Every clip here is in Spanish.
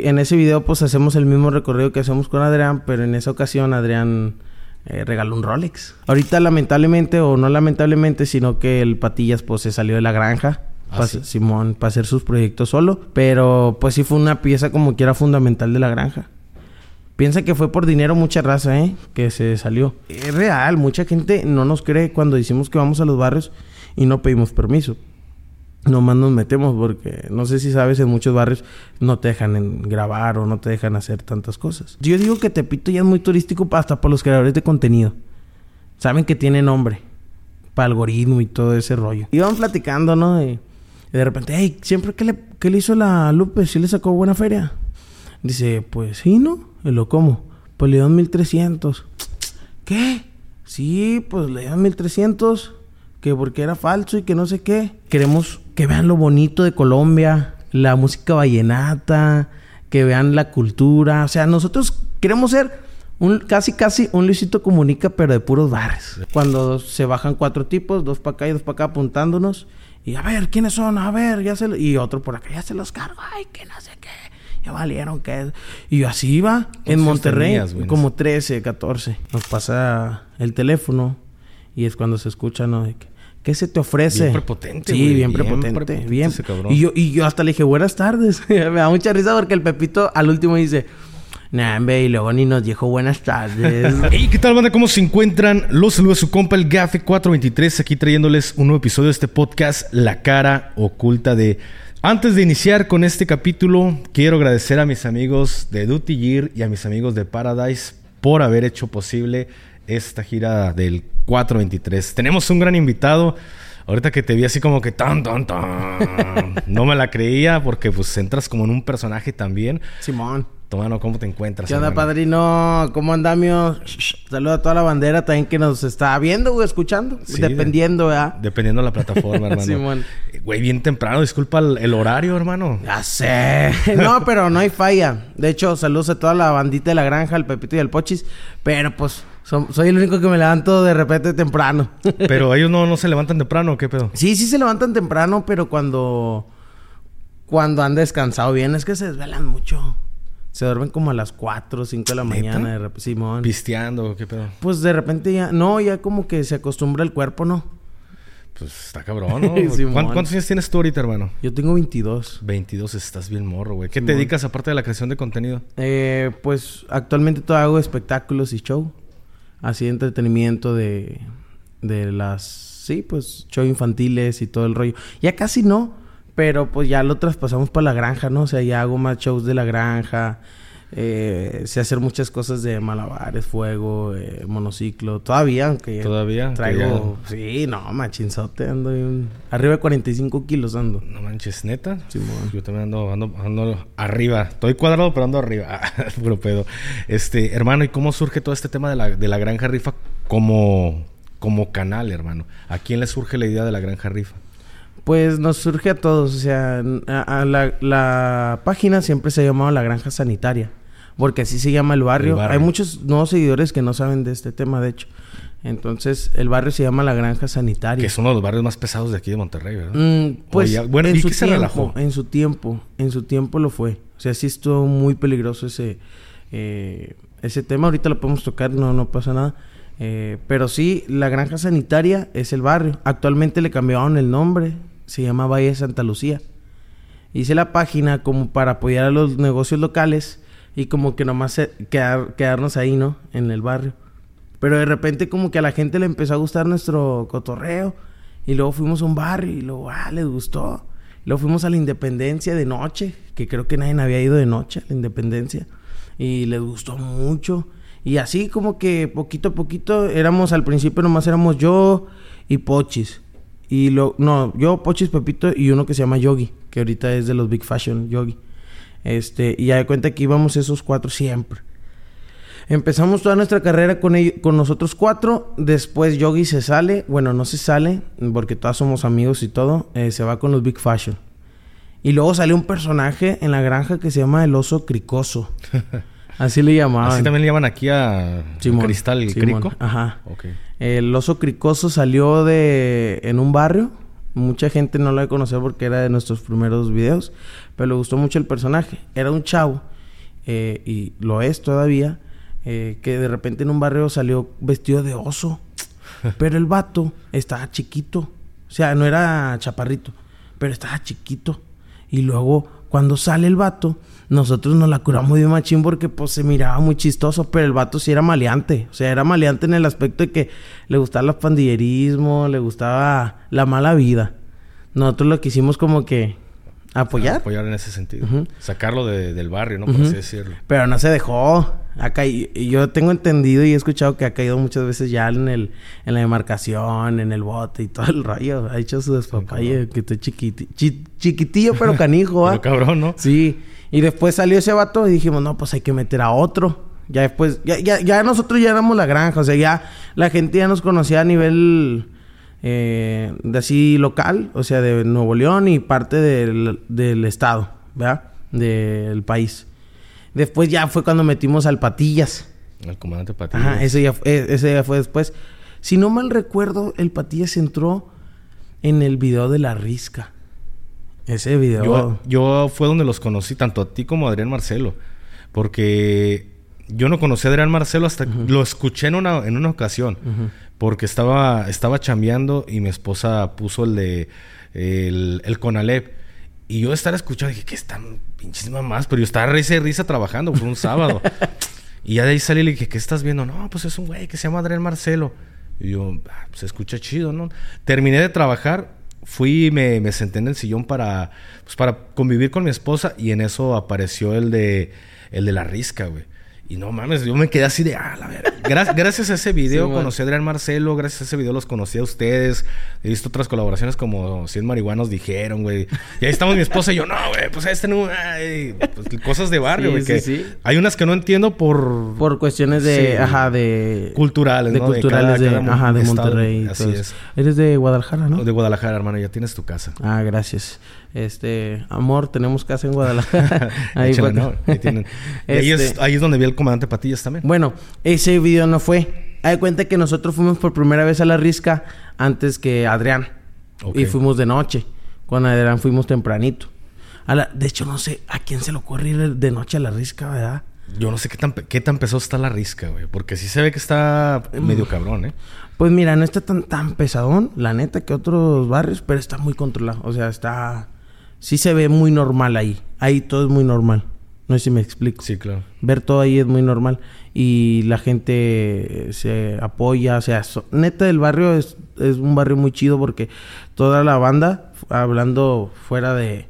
En ese video pues hacemos el mismo recorrido que hacemos con Adrián, pero en esa ocasión Adrián eh, regaló un Rolex. Ahorita lamentablemente, o no lamentablemente, sino que el Patillas pues se salió de la granja. ¿Ah, sí? Simón, para hacer sus proyectos solo. Pero pues sí fue una pieza como que era fundamental de la granja. Piensa que fue por dinero mucha raza, ¿eh? Que se salió. Es real, mucha gente no nos cree cuando decimos que vamos a los barrios y no pedimos permiso. Nomás nos metemos porque no sé si sabes, en muchos barrios no te dejan en grabar o no te dejan hacer tantas cosas. Yo digo que Tepito ya es muy turístico hasta por los creadores de contenido. Saben que tiene nombre para algoritmo y todo ese rollo. Iban platicando, ¿no? Y, de repente, hey, siempre que le, qué le hizo la Lupe, ¿sí le sacó buena feria? Dice, pues sí, ¿no? Y lo como. Pues le dieron 1300. ¿Qué? Sí, pues le dieron 1300. Que porque era falso y que no sé qué. Queremos que vean lo bonito de Colombia, la música vallenata, que vean la cultura. O sea, nosotros queremos ser un, casi, casi un Luisito Comunica, pero de puros bares. Cuando se bajan cuatro tipos, dos para acá y dos para acá apuntándonos. Y a ver, ¿quiénes son? A ver, ya se... lo- Y otro por acá, ya se los cargo. Ay, que no sé qué. Ya valieron que... Y así iba en Monterrey. tenías, como 13, 14. Nos pasa el teléfono y es cuando se escucha, ¿no? De que, ¿Qué se te ofrece? Bien prepotente, Sí, bien Bien prepotente. prepotente bien. ese cabrón. Y yo, y yo hasta le dije, buenas tardes. Me da mucha risa porque el Pepito al último dice, nah, hombre", y luego ni nos dijo buenas tardes. Hey, ¿qué tal, banda? ¿Cómo se encuentran? Los saluda su compa, el Gafe 423, aquí trayéndoles un nuevo episodio de este podcast, La cara oculta de... Antes de iniciar con este capítulo, quiero agradecer a mis amigos de Duty Gear y a mis amigos de Paradise por haber hecho posible esta gira del 423. Tenemos un gran invitado. Ahorita que te vi así como que tan, tan, tan. No me la creía porque pues entras como en un personaje también. Simón. Tomano, ¿cómo te encuentras? ¿Qué onda, hermano? padrino? ¿Cómo andamio? Saluda a toda la bandera también que nos está viendo o escuchando. Sí, dependiendo, ¿verdad? Dependiendo de la plataforma, hermano. Simón. Eh, Güey, bien temprano. Disculpa el, el horario, hermano. Ya sé. No, pero no hay falla. De hecho, saludos a toda la bandita de la granja, el Pepito y el Pochis. Pero pues, soy el único que me levanto de repente temprano. Pero ellos no, no se levantan temprano, ¿o ¿qué pedo? sí, sí se levantan temprano, pero cuando... Cuando han descansado bien, es que se desvelan mucho. Se duermen como a las 4 o 5 de la ¿Neta? mañana. De repente, Simón. Pisteando, ¿qué pedo? Pues de repente ya... No, ya como que se acostumbra el cuerpo, ¿no? Pues está cabrón, ¿no? Simón. ¿Cuán- ¿Cuántos años tienes tú ahorita, hermano? Yo tengo 22. 22, estás bien morro, güey. ¿Qué te dedicas aparte de la creación de contenido? Eh, pues actualmente todo hago espectáculos y show. Así entretenimiento de, de las... Sí, pues show infantiles y todo el rollo. Ya casi no, pero pues ya lo traspasamos para la granja, ¿no? O sea, ya hago más shows de la granja. Eh, sé hacer muchas cosas de malabares, fuego, eh, monociclo. Todavía, aunque Todavía, traigo... Sí, no, machinzote. Ando Arriba de 45 kilos ando. No manches, neta. Simón. Yo también ando, ando, ando arriba. Estoy cuadrado, pero ando arriba. Puro pedo. Este, hermano, ¿y cómo surge todo este tema de la, de la granja rifa como, como canal, hermano? ¿A quién le surge la idea de la granja rifa? Pues nos surge a todos, o sea, a, a la, la página siempre se ha llamado La Granja Sanitaria, porque así se llama el barrio. El barrio. Hay muchos nuevos seguidores que no saben de este tema, de hecho. Entonces, el barrio se llama La Granja Sanitaria. Que es uno de los barrios más pesados de aquí de Monterrey, ¿verdad? Mm, pues Oye, bueno, en su que se tiempo, relajó. en su tiempo, en su tiempo lo fue. O sea, sí estuvo muy peligroso ese eh, ese tema. Ahorita lo podemos tocar, no no pasa nada. Eh, pero sí, la granja sanitaria es el barrio. Actualmente le cambiaron el nombre, se llama Valle de Santa Lucía. Hice la página como para apoyar a los negocios locales y como que nomás quedar- quedarnos ahí, ¿no? En el barrio. Pero de repente como que a la gente le empezó a gustar nuestro cotorreo. Y luego fuimos a un barrio y luego, ah, les gustó. Luego fuimos a la Independencia de noche, que creo que nadie había ido de noche a la Independencia. Y les gustó mucho. Y así como que poquito a poquito éramos, al principio nomás éramos yo y Pochis. Y lo, no, yo, Pochis, Pepito y uno que se llama Yogi, que ahorita es de los Big Fashion, Yogi. Este, y ya de cuenta que íbamos esos cuatro siempre. Empezamos toda nuestra carrera con, ello- con nosotros cuatro. Después Yogi se sale. Bueno, no se sale porque todos somos amigos y todo. eh, se va con los Big Fashion. Y luego salió un personaje en la granja que se llama el oso cricoso. Así le llamaban. Así también le llaman aquí a Simón, Cristal Simón, Crico. Ajá. El oso cricoso salió de en un barrio Mucha gente no lo de conocer porque era de nuestros primeros videos, pero le gustó mucho el personaje. Era un chavo, eh, y lo es todavía, eh, que de repente en un barrio salió vestido de oso. Pero el vato estaba chiquito. O sea, no era chaparrito, pero estaba chiquito. Y luego, cuando sale el vato, nosotros nos la curamos de machín porque pues se miraba muy chistoso, pero el vato sí era maleante. O sea, era maleante en el aspecto de que le gustaba el pandillerismo, le gustaba la mala vida. Nosotros lo quisimos como que apoyar. apoyar en ese sentido. Sacarlo del barrio, ¿no? Por así decirlo. Pero no se dejó. Acá, yo tengo entendido y he escuchado que ha caído muchas veces ya en el en la demarcación, en el bote y todo el rollo. Ha hecho su despapalle, que estoy chiquitillo, pero canijo, pero cabrón, ¿no? Sí. Y después salió ese vato y dijimos, no, pues hay que meter a otro. Ya después, ya, ya, ya nosotros ya éramos la granja. O sea, ya la gente ya nos conocía a nivel eh, de así local, o sea, de Nuevo León y parte del, del estado, ¿verdad? Del país. Después ya fue cuando metimos al Patillas. El comandante Patillas. Ajá, ese ya, e, ese ya fue después. Si no mal recuerdo, el Patillas entró en el video de la risca. Ese video. Yo, yo fue donde los conocí, tanto a ti como a Adrián Marcelo. Porque yo no conocí a Adrián Marcelo hasta lo escuché en una, en una ocasión. Porque estaba, estaba chambeando y mi esposa puso el de el, el Conalep. Y yo estar escuchando, dije, ¿qué están pinches mamás? Pero yo estaba risa y risa trabajando, fue un sábado. y ya de ahí salí y le dije, ¿qué estás viendo? No, pues es un güey que se llama Adrián Marcelo. Y yo, ah, pues se escucha chido, ¿no? Terminé de trabajar, fui y me, me senté en el sillón para, pues para convivir con mi esposa y en eso apareció el de, el de la risca, güey. Y no mames, yo me quedé así de, ah, la verdad. gracias a ese video conocí a Adrián Marcelo, gracias a ese video los conocí a ustedes. He visto otras colaboraciones como 100 marihuanos dijeron, güey. Y ahí estamos mi esposa y yo, no, güey, pues este no, ay, pues, cosas de barrio, güey. Sí, sí, Hay unas que no entiendo por... Por cuestiones de, ajá, de... Culturales, de ¿no? Culturales de, ajá, de Monterrey. Así es. Eres de Guadalajara, ¿no? De Guadalajara, hermano, ya tienes tu casa. Ah, gracias. Este, amor, tenemos casa en Guadalajara. ahí, bueno. ahí, tienen. ahí, es, este ahí es donde vi al comandante Patillas también. Bueno, ese video no fue. Hay cuenta que nosotros fuimos por primera vez a la risca antes que Adrián. Y fuimos de noche. Con Adrián fuimos tempranito. A la, de hecho, no sé a quién se le ocurre ir de noche a la risca, ¿verdad? Yo no sé qué tan, qué tan pesado está la risca, güey. Porque sí se ve que está medio mm. cabrón, ¿eh? Pues mira, no está tan, tan pesadón, la neta, que otros barrios, pero está muy controlado. O sea, está sí se ve muy normal ahí. Ahí todo es muy normal. No sé si me explico. Sí, claro. Ver todo ahí es muy normal. Y la gente se apoya. O sea, neta, el barrio es, es, un barrio muy chido porque toda la banda, hablando fuera de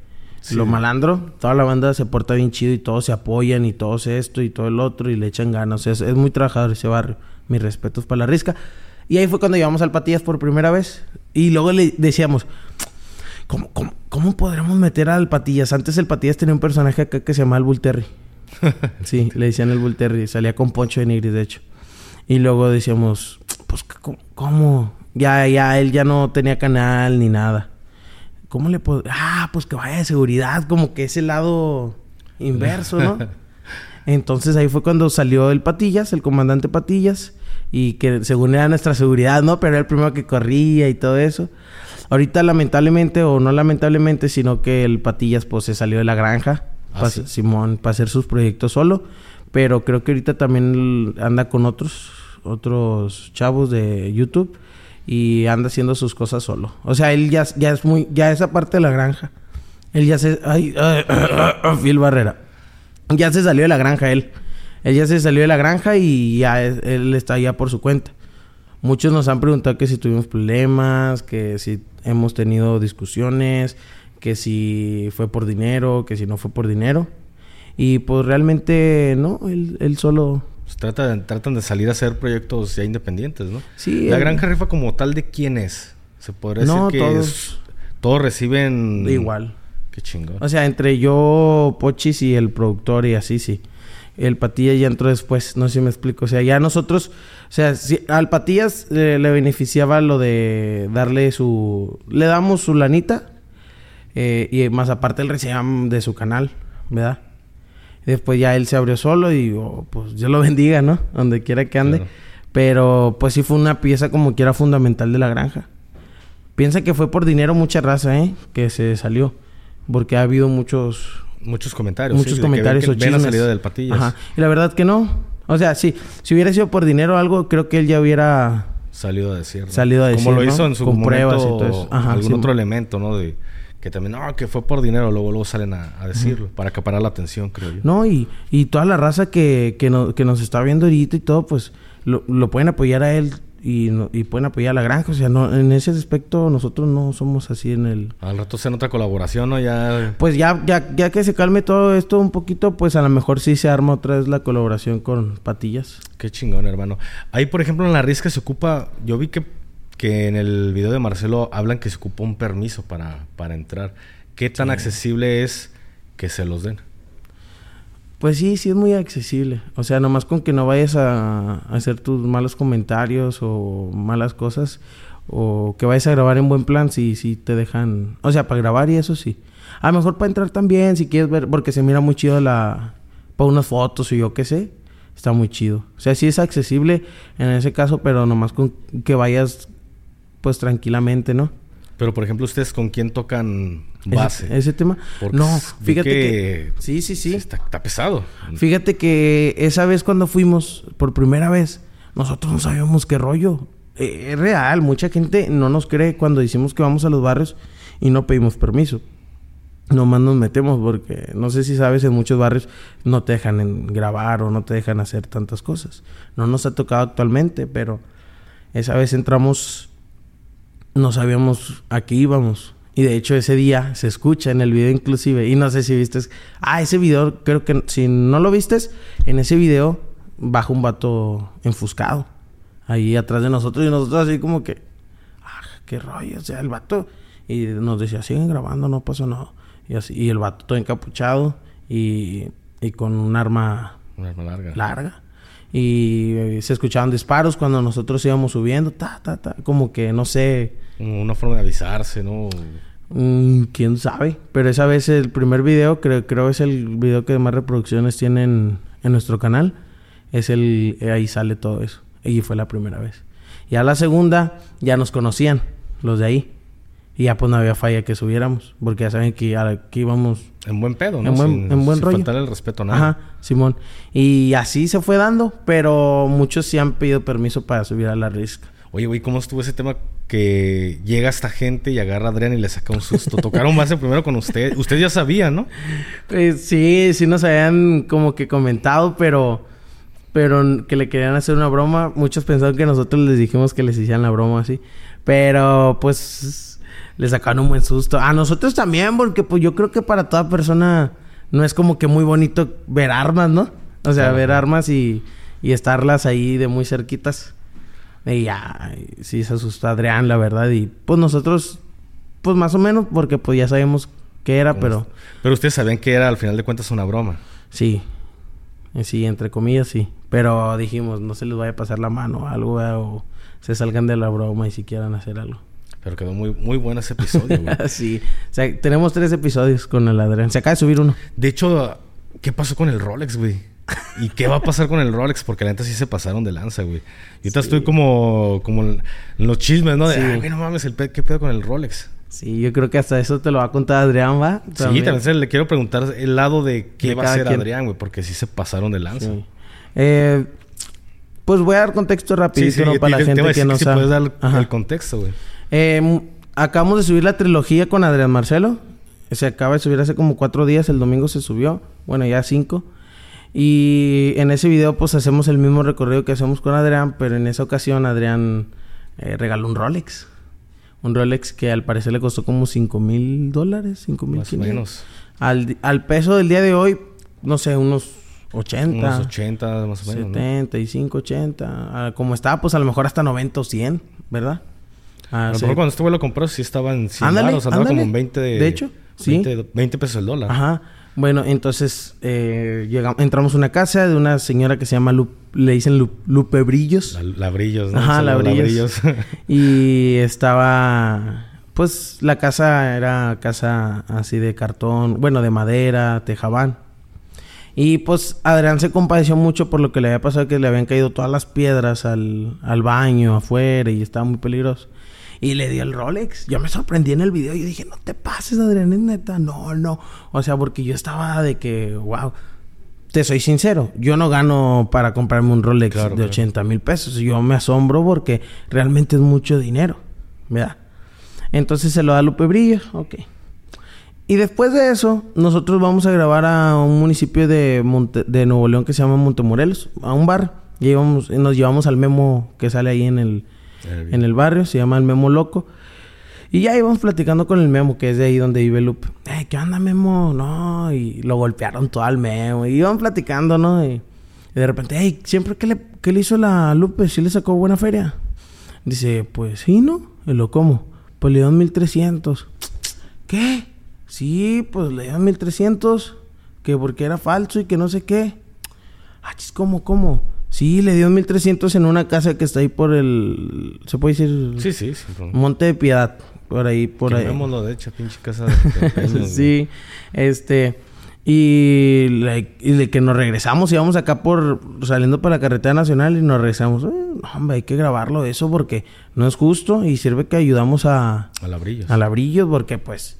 lo malandro, toda la banda se porta bien chido y todos se apoyan y todos esto y todo el otro y le echan ganas. O sea, es, es muy trabajador ese barrio. Mis respetos para la risca. Y ahí fue cuando llevamos al Patillas por primera vez. Y luego le decíamos, ¿Cómo, cómo, cómo podremos meter al Patillas? Antes el Patillas tenía un personaje acá que se llamaba el Bull Terry. sí, le decían el Bull Terry. Salía con Poncho de Nigris, de hecho. Y luego decíamos, pues, ¿cómo? Ya, ya, él ya no tenía canal ni nada. ¿Cómo le puedo...? Ah, pues que vaya de seguridad. Como que ese lado inverso, ¿no? Entonces ahí fue cuando salió el Patillas, el comandante Patillas. Y que según era nuestra seguridad, ¿no? Pero era el primero que corría y todo eso. Ahorita lamentablemente, o no lamentablemente, sino que el Patillas pues se salió de la granja. Ah, Simón, para hacer sus proyectos solo. Pero creo que ahorita también anda con otros, otros chavos de YouTube. Y anda haciendo sus cosas solo. O sea, él ya, ya es muy, ya esa parte de la granja. Él ya se, ay, Phil Barrera. Ya se salió de la granja él. Él ya se salió de la granja y ya él está ya por su cuenta. Muchos nos han preguntado que si tuvimos problemas, que si hemos tenido discusiones, que si fue por dinero, que si no fue por dinero. Y pues realmente no, él, solo... Se trata de, tratan de salir a hacer proyectos ya independientes, ¿no? Sí. La Granja Rifa como tal, ¿de quién es? Se podría decir que todos... todos reciben... Igual. Qué chingón. O sea, entre yo, Pochis y el productor y así, sí el Patilla ya entró después, no sé si me explico. O sea, ya nosotros, o sea, si, al Patillas le beneficiaba lo de darle su, le damos su lanita eh, y más aparte el recibían de su canal, ¿verdad? después ya él se abrió solo y oh, pues Dios lo bendiga, ¿no? Donde quiera que ande. Pero pues sí fue una pieza como que era fundamental de la granja. Piensa que fue por dinero mucha raza, ¿eh? Que se salió. Porque ha habido muchos... Muchos comentarios. Muchos sí, de que comentarios ven o que ven la salida del Patillas. Ajá. Y la verdad que no. O sea, sí. Si hubiera sido por dinero o algo, creo que él ya hubiera... Salido a decir. Salido a Como lo decir, hizo en su Con momento pruebas y todo eso. Ajá, algún sí. otro elemento, ¿no? De que también, no, que fue por dinero. Luego, luego salen a, a decirlo. Para acaparar la atención, creo yo. No, y, y toda la raza que, que, no- que nos está viendo ahorita y todo, pues lo, lo pueden apoyar a él y, no- y pueden apoyar a la granja. O sea, no, en ese aspecto nosotros no somos así en el... Al rato hacen otra colaboración, ¿no? Ya... Pues ya, ya, ya que se calme todo esto un poquito, pues a lo mejor sí se arma otra vez la colaboración con Patillas. Qué chingón, hermano. Ahí, por ejemplo, en la risca se ocupa... Yo vi que, que en el video de Marcelo hablan que se ocupa un permiso para, para entrar. ¿Qué tan accesible es que se los den? Pues sí, sí es muy accesible. O sea, nomás con que no vayas a, hacer tus malos comentarios o malas cosas o que vayas a grabar en buen plan, sí, sí te dejan... O sea, para grabar y eso sí. A lo mejor para entrar también, si quieres ver, porque se mira muy chido la... Para unas fotos o yo qué sé. Está muy chido. O sea, sí es accesible en ese caso, pero nomás con que vayas pues tranquilamente, ¿no? Pero, por ejemplo, ¿ustedes con quién tocan base? Ese, tema. Porque no, fíjate que... que- Sí, sí, sí. Está, está pesado. Fíjate que esa vez cuando fuimos por primera vez, nosotros no sabíamos qué rollo. Eh, es real, mucha gente no nos cree cuando decimos que vamos a los barrios y no pedimos permiso. Nomás nos metemos porque no sé si sabes, en muchos barrios no te dejan en grabar o no te dejan hacer tantas cosas. No nos ha tocado actualmente, pero esa vez entramos, no sabíamos a qué íbamos. Y de hecho ese día se escucha en el video inclusive. Y no sé si viste. Ah, ese video, creo que si no lo vistes, en ese video baja un vato enfuscado. Ahí atrás de nosotros. Y nosotros así como que... Ah, qué rollo. O sea, el vato... Y nos decía, siguen grabando, no pasa nada. Y así. Y el vato todo encapuchado. Y, y con un arma Un arma larga. larga. Y eh, se escuchaban disparos cuando nosotros íbamos subiendo. Ta, ta, ta. Como que no sé... Una forma de avisarse, ¿no? Mm, quién sabe. Pero esa vez el primer video, creo, creo es el video que más reproducciones tiene en, en nuestro canal. Es el, eh, ahí sale todo eso. Y fue la primera vez. Ya la segunda, ya nos conocían, los de ahí. Y ya pues no había falla que subiéramos. Porque ya saben que aquí íbamos. En buen pedo, ¿no? En buen- sin, en buen sin rollo. faltarle el respeto nada. Ajá, Simón. Y así se fue dando. Pero muchos sí han pedido permiso para subir a la risca. Oye, güey, ¿cómo estuvo ese tema que llega esta gente y agarra a Adrián y le saca un susto? Tocaron base primero con usted. Usted ya sabía, ¿no? Pues sí, sí nos habían como que comentado, pero pero que le querían hacer una broma. Muchos pensaron que nosotros les dijimos que les hicieran la broma así. Pero pues le sacaron un buen susto. A nosotros también, porque pues yo creo que para toda persona no es como que muy bonito ver armas, ¿no? O sea, Claro. ver armas y, y estarlas ahí de muy cerquitas. Y ya, sí se asustó Adrián, la verdad. Y pues nosotros, pues más o menos, porque pues ya sabemos qué era, pero... Pero ustedes sabían que era al final de cuentas una broma. Sí. Eh, Sí, entre comillas, sí. Pero dijimos, no se les vaya a pasar la mano o algo, ¿verdad? o se salgan de la broma y si quieran hacer algo. Pero quedó muy, muy bueno ese episodio, güey. sí. O sea, tenemos tres episodios con el Adrián. Se acaba de subir uno. De hecho, ¿qué pasó con el Rolex, güey? ¿Y qué va a pasar con el Rolex? Porque la neta sí se pasaron de lanza, güey. Ahorita estoy como, como en los chismes, ¿no? De, Sí. "Ay, güey, no mames, el pe- ¿qué pedo con el Rolex? Sí, yo creo que hasta eso te lo va a contar Adrián, ¿va? Sí, también se le quiero preguntar el lado de qué De va a hacer quien. Adrián, güey, porque sí se pasaron de lanza. Sí. Eh, pues voy a dar contexto rapidito, Sí, sí, ¿no? te- Para te- la gente que no si sabe. puedes dar Ajá. el contexto, güey. Eh, m- acabamos de subir la trilogía con Adrián Marcelo. Se acaba de subir hace como cuatro días. El domingo se subió. Bueno, ya cinco. Y en ese video pues hacemos el mismo recorrido que hacemos con Adrián. Pero en esa ocasión Adrián eh, regaló un Rolex. Un Rolex que al parecer le costó como cinco mil dólares. Cinco mil Más o menos. Al, al peso del día de hoy, no sé, unos 80. Unos 80, más o menos, ¿no? 75, 80. Ah, como estaba, pues a lo mejor hasta 90 o 100, ¿verdad? Ah, A lo sí. mejor cuando este güey lo compró sí estaba en 100 Ándale, baros, andaba como ándale. en 20 De hecho, sí. 20, 20 pesos el dólar. Ajá. Bueno, entonces eh, llegamos, entramos a una casa de una señora que se llama Lu- le dicen Lu- Lupe Brillos. La, la Brillos, ¿no? Ajá, Saludos, la Brillos. y estaba, pues la casa era casa así de cartón, bueno, de madera, tejabán. Y pues Adrián se compadeció mucho por lo que le había pasado, que le habían caído todas las piedras al, al baño, afuera, y estaba muy peligroso. Y le dio el Rolex. Yo me sorprendí en el video. y dije, no te pases, Adrián, es neta. No, no. O sea, porque yo estaba de que, wow. Te soy sincero, yo no gano para comprarme un Rolex de 80 mil pesos. Yo me asombro porque realmente es mucho dinero. ¿Verdad? Entonces se lo da Lupe Brillo. Ok. Y después de eso, nosotros vamos a grabar a un municipio de, de Nuevo León que se llama Montemorelos, a un bar. Y nos llevamos al memo que sale ahí en el, en el barrio, se llama el Memo Loco. Y ya íbamos platicando con el Memo, que es de ahí donde vive Lupe. Eh, ¿qué onda, Memo? No, y lo golpearon todo al Memo. Y iban platicando, ¿no? Y, de repente, hey, ¿siempre qué le, qué le hizo la Lupe? ¿Sí le sacó buena feria? Dice, pues sí, ¿no? Y lo, ¿cómo? Pues le dio 1300. ¿Qué? Sí, pues le dieron 1300, que porque era falso y que no sé qué. Ah, ¿cómo, cómo? Sí, le dio 1300 en una casa que está ahí por el. ¿Se puede decir? Sí, sí, Monte de Piedad. Por ahí, por ahí. de hecho, pinche casa de. sí, este. Y, de que nos regresamos, íbamos acá por saliendo para la carretera nacional y nos regresamos. Eh, no, hombre, hay que grabarlo eso porque no es justo y sirve que ayudamos a. A labrillos. A labrillos porque, pues,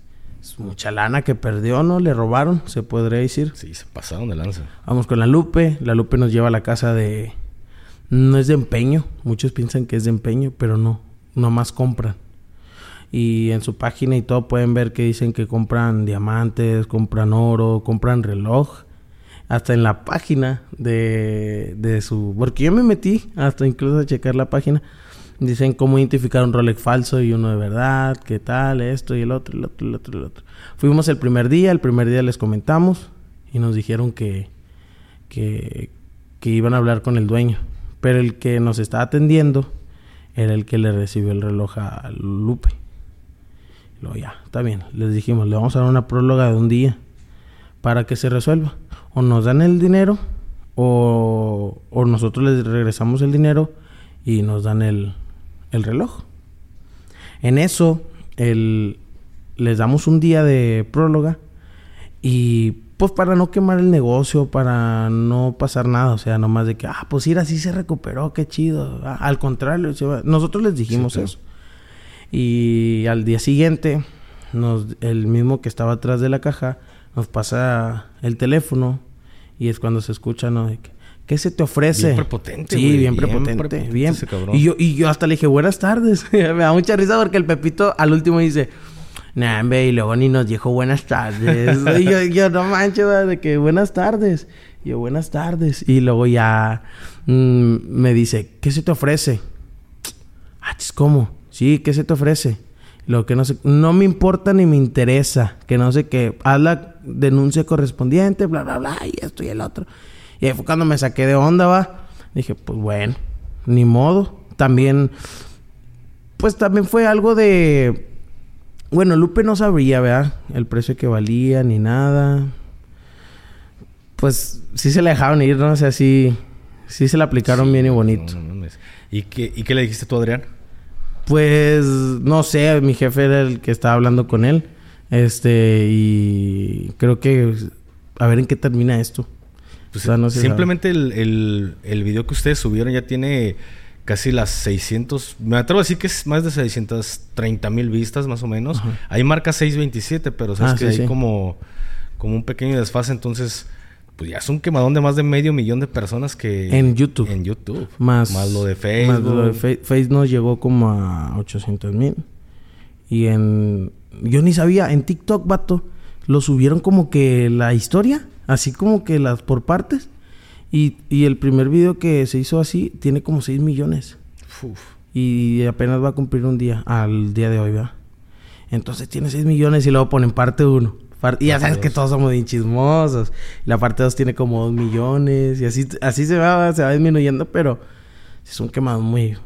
mucha lana que perdió, ¿no? Le robaron, se podría decir. Sí, se pasaron de lanza. Vamos con la Lupe. La Lupe nos lleva a la casa de... No es de empeño. Muchos piensan que es de empeño, pero no. Nomás compran. Y en su página y todo pueden ver que dicen que compran diamantes, compran oro, compran reloj. Hasta en la página de, de su... Porque yo me metí hasta incluso a checar la página Dicen cómo identificar un Rolex falso y uno de verdad, qué tal, esto y el otro, el otro, el otro, el otro. Fuimos el primer día, el primer día les comentamos y nos dijeron que, que, iban a hablar con el dueño. Pero el que nos estaba atendiendo era el que le recibió el reloj a Lupe. Luego ya, está bien, les dijimos, le vamos a dar una próloga de un día para que se resuelva. O nos dan el dinero o, o nosotros les regresamos el dinero y nos dan el, el reloj. En eso, el, les damos un día de próloga y pues para no quemar el negocio, para no pasar nada, o sea, nomás de que, ah, pues ir así se recuperó, qué chido. Ah, al contrario, nosotros les dijimos eso. Y al día siguiente, nos, el mismo que estaba atrás de la caja nos pasa el teléfono y es cuando se escucha, ¿no? De que, ¿Qué se te ofrece? Bien prepotente, Sí, bien, prepotente. Bien. Y yo, y yo hasta le dije, buenas tardes. me da mucha risa porque el Pepito al último dice, nah, y luego ni nos dijo buenas tardes. y yo, yo, no manches, de que buenas tardes. Y yo, buenas tardes. Y luego ya mm, me dice, ¿qué se te ofrece? Ah, ¿cómo? Sí, ¿qué se te ofrece? Lo que no sé, no me importa ni me interesa. Que no sé qué, haz la denuncia correspondiente, bla, bla, bla, y esto y el otro. Y ahí fue cuando me saqué de onda, va. Dije, pues bueno, ni modo. También, pues también fue algo de... Bueno, Lupe no sabría, ¿verdad? El precio que valía ni nada. Pues sí se le dejaron ir, ¿no? O sea, sí, sí se le aplicaron bien y bonito. ¿Y, qué, ¿Y qué le dijiste tú, Adrián? Pues no sé, mi jefe era el que estaba hablando con él. Este, y creo que a ver en qué termina esto. Pues, simplemente el, el, video que ustedes subieron ya tiene casi las 600, me atrevo a decir que es más de 630 mil vistas más o menos. Ahí marca 627, pero sabes ah, que hay como, como un pequeño desfase, entonces pues ya es un quemadón de más de medio millón de personas que... En YouTube. En YouTube. Más, más lo de Facebook. Más lo de Facebook nos llegó como a 800 mil. Y en... Yo ni sabía, en TikTok, vato, lo subieron como que la historia Así como que las por partes. Y, y el primer video que se hizo así tiene como 6 millones. Y apenas va a cumplir un día, al día de hoy, ¿verdad? Entonces tiene 6 millones y luego ponen parte 1. Y ya sabes que todos somos bien chismosos. La parte 2 tiene como 2 millones. Y así, así se va, se va disminuyendo, pero es un quemado muy,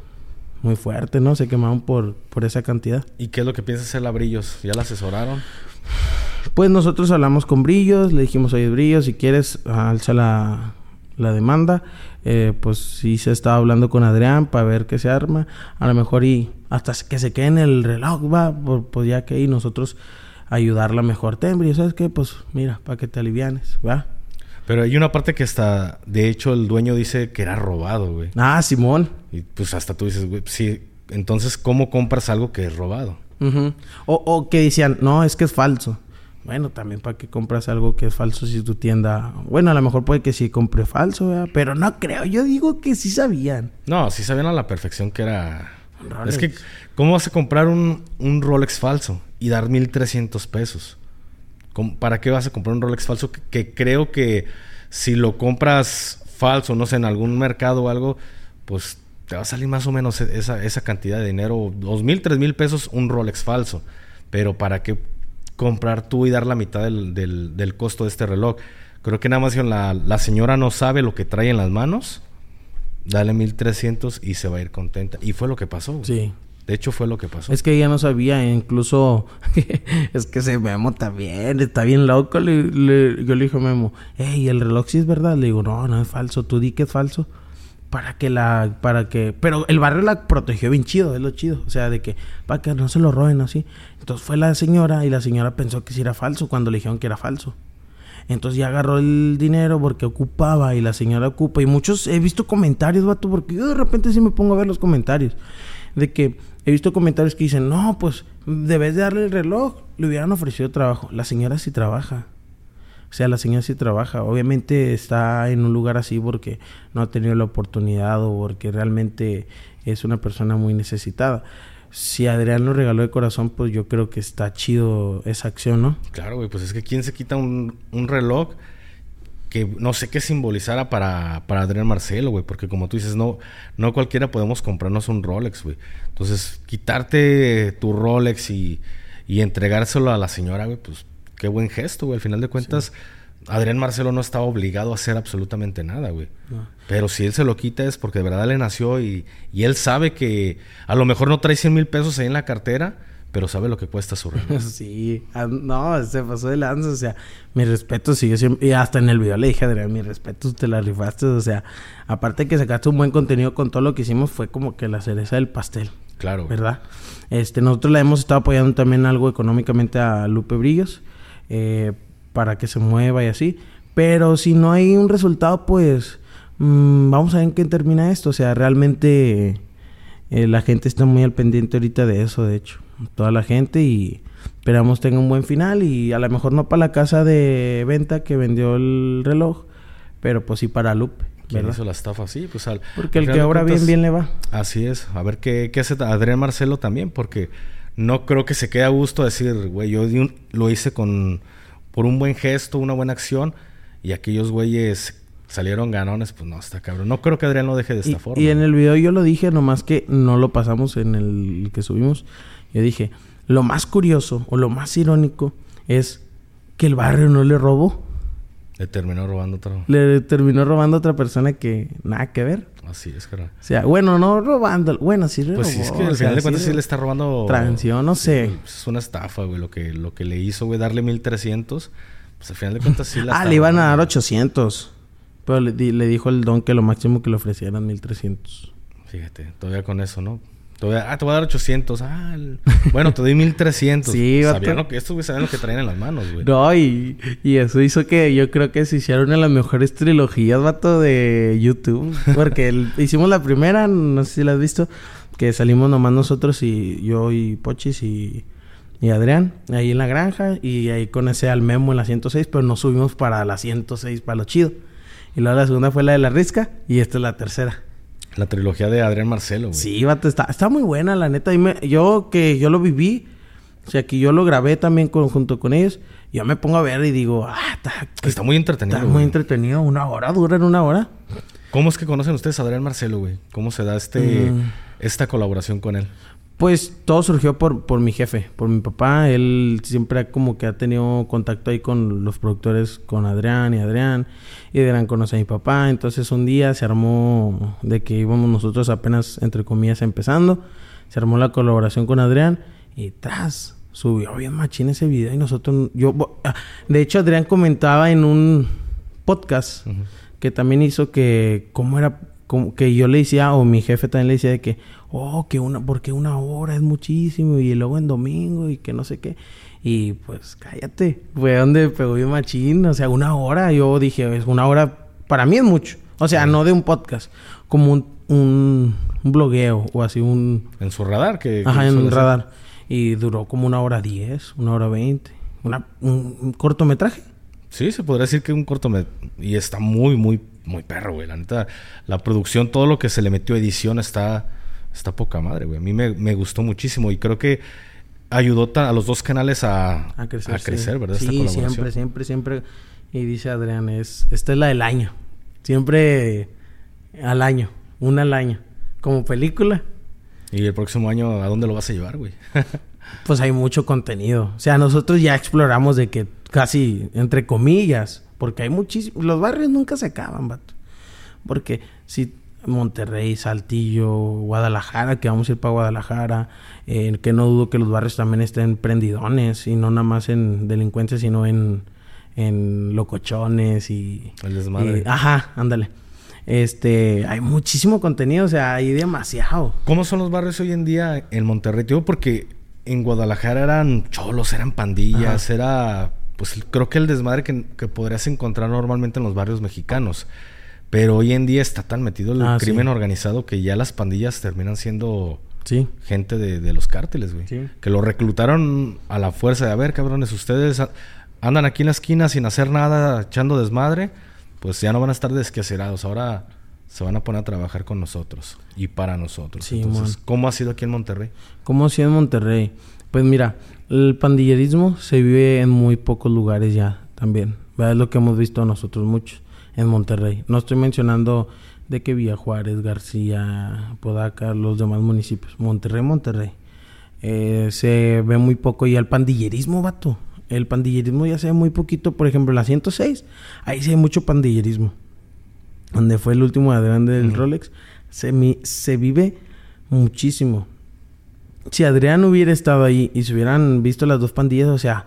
muy fuerte, ¿no? Se quemaron por, por esa cantidad. ¿Y qué es lo que piensa hacer la Brillos? ¿Ya la asesoraron? Pues nosotros hablamos con Brillos, le dijimos, oye Brillos, si quieres, alza la, la demanda. Eh, pues sí se estaba hablando con Adrián para ver qué se arma. A lo mejor y hasta que se quede en el reloj, va, pues ya que y nosotros ayudarla mejor. Ten, ¿sabes qué? Pues mira, para que te alivianes, va. Pero hay una parte que hasta, de hecho, el dueño dice que era robado, güey. Ah, Simón. Y pues hasta tú dices, güey, sí, Entonces, ¿cómo compras algo que es robado? O, o que decían, no, es que es falso. Bueno, también para que compras algo que es falso si tu tienda... Bueno, a lo mejor puede que sí compre falso, ¿verdad? Pero no creo. Yo digo que sí sabían. No, sí sabían a la perfección que era... Rolex. Es que, ¿cómo vas a comprar un, un Rolex falso y dar 1300 pesos? ¿Cómo- ¿Para qué vas a comprar un Rolex falso? Que, que creo que si lo compras falso, no sé, en algún mercado o algo, pues te va a salir más o menos e- esa, esa cantidad de dinero. Dos mil, tres mil pesos un Rolex falso. Pero ¿para qué comprar tú y dar la mitad del, del- del costo de este reloj? Creo que nada más la, la señora no sabe lo que trae en las manos. Dale 1300 y se va a ir contenta. Y fue lo que pasó. güey. Sí. De hecho, fue lo que pasó. Es que ella no sabía, incluso es que ese Memo también está bien loco. Le- le- yo le dije a Memo, hey, el reloj sí es verdad. Le digo, no, no es falso, tú di que es falso. Para que la, para que, pero el barrio la protegió bien chido, es lo chido. O sea, de que, para que no se lo roben así. Entonces fue la señora y la señora pensó que sí era falso cuando le dijeron que era falso. Entonces ya agarró el dinero porque ocupaba y la señora ocupa. Y muchos, he visto comentarios, vato, porque yo de repente sí me pongo a ver los comentarios. De que he visto comentarios que dicen, no, pues debes de darle el reloj. Le hubieran ofrecido trabajo. La señora sí trabaja. O sea, la señora sí trabaja. Obviamente está en un lugar así porque no ha tenido la oportunidad o porque realmente es una persona muy necesitada. Si Adrián lo regaló de corazón, pues yo creo que está chido esa acción, ¿no? Claro, güey. Pues es que ¿quién se quita un, un reloj que no sé qué simbolizara para, para Adrián Marcelo, güey? Porque como tú dices, no, no cualquiera podemos comprarnos un Rolex, güey. Entonces, quitarte tu Rolex y, y entregárselo a la señora, güey, pues qué buen gesto, güey. Al final de cuentas, Adrián Marcelo no estaba obligado a hacer absolutamente nada, güey. No. Pero si él se lo quita es porque de verdad le nació y, y él sabe que a lo mejor no trae 100 mil pesos ahí en la cartera, pero sabe lo que cuesta su reloj. Sí, ah, no, se pasó de lanza, o sea, mi respeto sigue siempre, y hasta en el video le dije, Adrián, mi respeto, te la rifaste, o sea, aparte que sacaste un buen contenido con todo lo que hicimos, fue como que la cereza del pastel, Claro. ¿verdad? Este, nosotros le hemos estado apoyando también algo económicamente a Lupe Brillos, eh, para que se mueva y así, pero si no hay un resultado, pues, mm, vamos a ver en qué termina esto, o sea, realmente... Eh, la gente está muy al pendiente ahorita de eso, de hecho. Toda la gente y esperamos tenga un buen final y a lo mejor no para la casa de venta que vendió el reloj, pero pues sí para Lupe, ¿Quién hizo la estafa? Sí, pues al... Porque al el que obra bien, bien le va. Así es. A ver qué, qué hace Adrián Marcelo también, porque no creo que se quede a gusto decir, güey, yo un- lo hice con por un buen gesto, una buena acción, y aquellos güeyes salieron ganones, pues no, está cabrón. No creo que Adrián lo deje de esta Y, forma. y en el video yo lo dije, nomás que no lo pasamos en el que subimos. Yo dije, lo más curioso o lo más irónico es que el barrio no le robó. Le terminó robando otro. Le terminó robando a otra persona que nada que ver. Así es, cara. O sea, bueno, no robando. Bueno, sí le Pues sí, es que al final de cuentas sí sí le está robando... Transición, no sé. Pues es una estafa, güey, lo que, lo que le hizo, güey, darle 1300. Pues al final de cuentas sí la Ah, le iban a dar robando. 800. Pero le, le dijo el don que lo máximo que le ofrecieran 1300. Fíjate, todavía con eso, ¿no? Ah, te voy a dar 800. Ah, el- bueno, te doy 1300. Sí, vato. Sabían lo que, estos güey sabían lo que traían en las manos, güey. No, y, y eso hizo que yo creo que se hiciera una de las mejores trilogías, vato, de YouTube. Porque el- hicimos la primera, no sé si la has visto, que salimos nomás nosotros y yo y Pochis y, y Adrián, ahí en la granja, y ahí con ese al memo en la 106, pero nos subimos para la 106, para lo chido. Y luego la segunda fue la de la risca, y esta es la tercera. La trilogía de Adrián Marcelo, güey. Sí, vato, está, está muy buena, la neta. Y me- yo que yo lo viví, o sea, que yo lo grabé también con- junto con ellos, yo me pongo a ver y digo, ah, está, Está muy entretenido. está muy entretenido. Una hora, dura en una hora. ¿Cómo es que conocen ustedes a Adrián Marcelo, güey? ¿Cómo se da este Mm. esta colaboración con él? Pues todo surgió por, por mi jefe, por mi papá. Él siempre ha como que ha tenido contacto ahí con los productores, con Adrián y Adrián. Y Adrián conoce a mi papá. Entonces un día se armó de que íbamos nosotros apenas, entre comillas, empezando. Se armó la colaboración con Adrián. Y tras, subió bien machín ese video. Y nosotros, yo, ah, de hecho Adrián comentaba en un podcast que también hizo que cómo era como que yo le decía o mi jefe también le decía de que oh que una porque una hora es muchísimo y luego en domingo y que no sé qué y pues cállate fue donde pegó bien machín o sea una hora yo dije es una hora para mí es mucho o sea no de un podcast como un, un un blogueo o así un... En su radar, que... Ajá, en un radar. Y duró como una hora diez, una hora veinte. Un cortometraje. Sí, se podría decir que un cortometraje. Y está muy, muy, muy perro, güey. La neta, la producción, todo lo que se le metió a edición está, está poca madre, güey. A mí me, me gustó muchísimo y creo que ayudó a los dos canales a, A crecer. a sí. crecer, ¿verdad? Sí, siempre, siempre, siempre. Y dice Adrián, es, esta es la del año. Siempre al año, una al año. Como película, Y el próximo año, ¿a dónde lo vas a llevar, güey? pues hay mucho contenido. O sea, nosotros ya exploramos de que casi, entre comillas, porque hay muchísimos... Los barrios nunca se acaban, vato. Porque si Monterrey, Saltillo, Guadalajara, que vamos a ir para Guadalajara, eh, que no dudo que los barrios también estén prendidones y no nada más en delincuencia, sino en, en locochones y... El desmadre. y- ajá, ándale. Este, hay muchísimo contenido, o sea, hay demasiado. ¿Cómo son los barrios hoy en día en Monterrey? Te digo porque en Guadalajara eran cholos, eran pandillas, era... Pues creo que el desmadre que, que podrías encontrar normalmente en los barrios mexicanos. Pero hoy en día está tan metido el Ah, sí. crimen organizado que ya las pandillas terminan siendo Sí. gente de, de los cárteles, güey. Sí. Que lo reclutaron a la fuerza de, a ver, cabrones, ustedes andan aquí en la esquina sin hacer nada, echando desmadre, pues ya no van a estar desquacerados. Ahora se van a poner a trabajar con nosotros y para nosotros. Sí, Entonces. ¿cómo ha sido aquí en Monterrey? ¿Cómo si en Monterrey? Pues mira, el pandillerismo se vive en muy pocos lugares ya también. ¿verdad? Es lo que hemos visto nosotros muchos en Monterrey. No estoy mencionando de que Villa Juárez, García, Podaca, los demás municipios. Monterrey, Monterrey. Eh, se ve muy poco ya el pandillerismo, vato. El pandillerismo ya se ve muy poquito. Por ejemplo, la 106, ahí se ve mucho pandillerismo. Donde fue el último Adrián del. Rolex. Se, mi- se vive muchísimo si Adrián hubiera estado ahí y se hubieran visto las dos pandillas, o sea,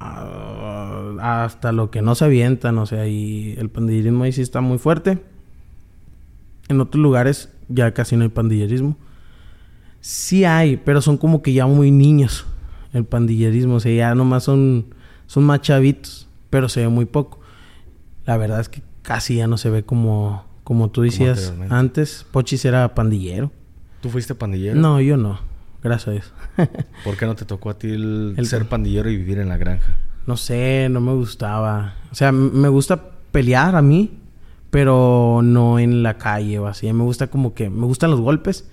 ah, hasta lo que no se avientan, o sea, y el pandillerismo ahí sí está muy fuerte. En otros lugares ya casi no hay pandillerismo. Sí hay, pero son como que ya muy niños el pandillerismo, o sea, ya nomás son, son más chavitos, pero se ve muy poco. La verdad es que casi ya no se ve como, como tú decías antes. Pochis era pandillero. ¿Tú fuiste pandillero? No, yo no. Gracias a Dios. ¿Por qué no te tocó a ti el, El- ser pandillero y vivir en la granja? no sé, no me gustaba. O sea, me gusta pelear a mí, pero no en la calle o así. Me gusta como que... Me gustan los golpes,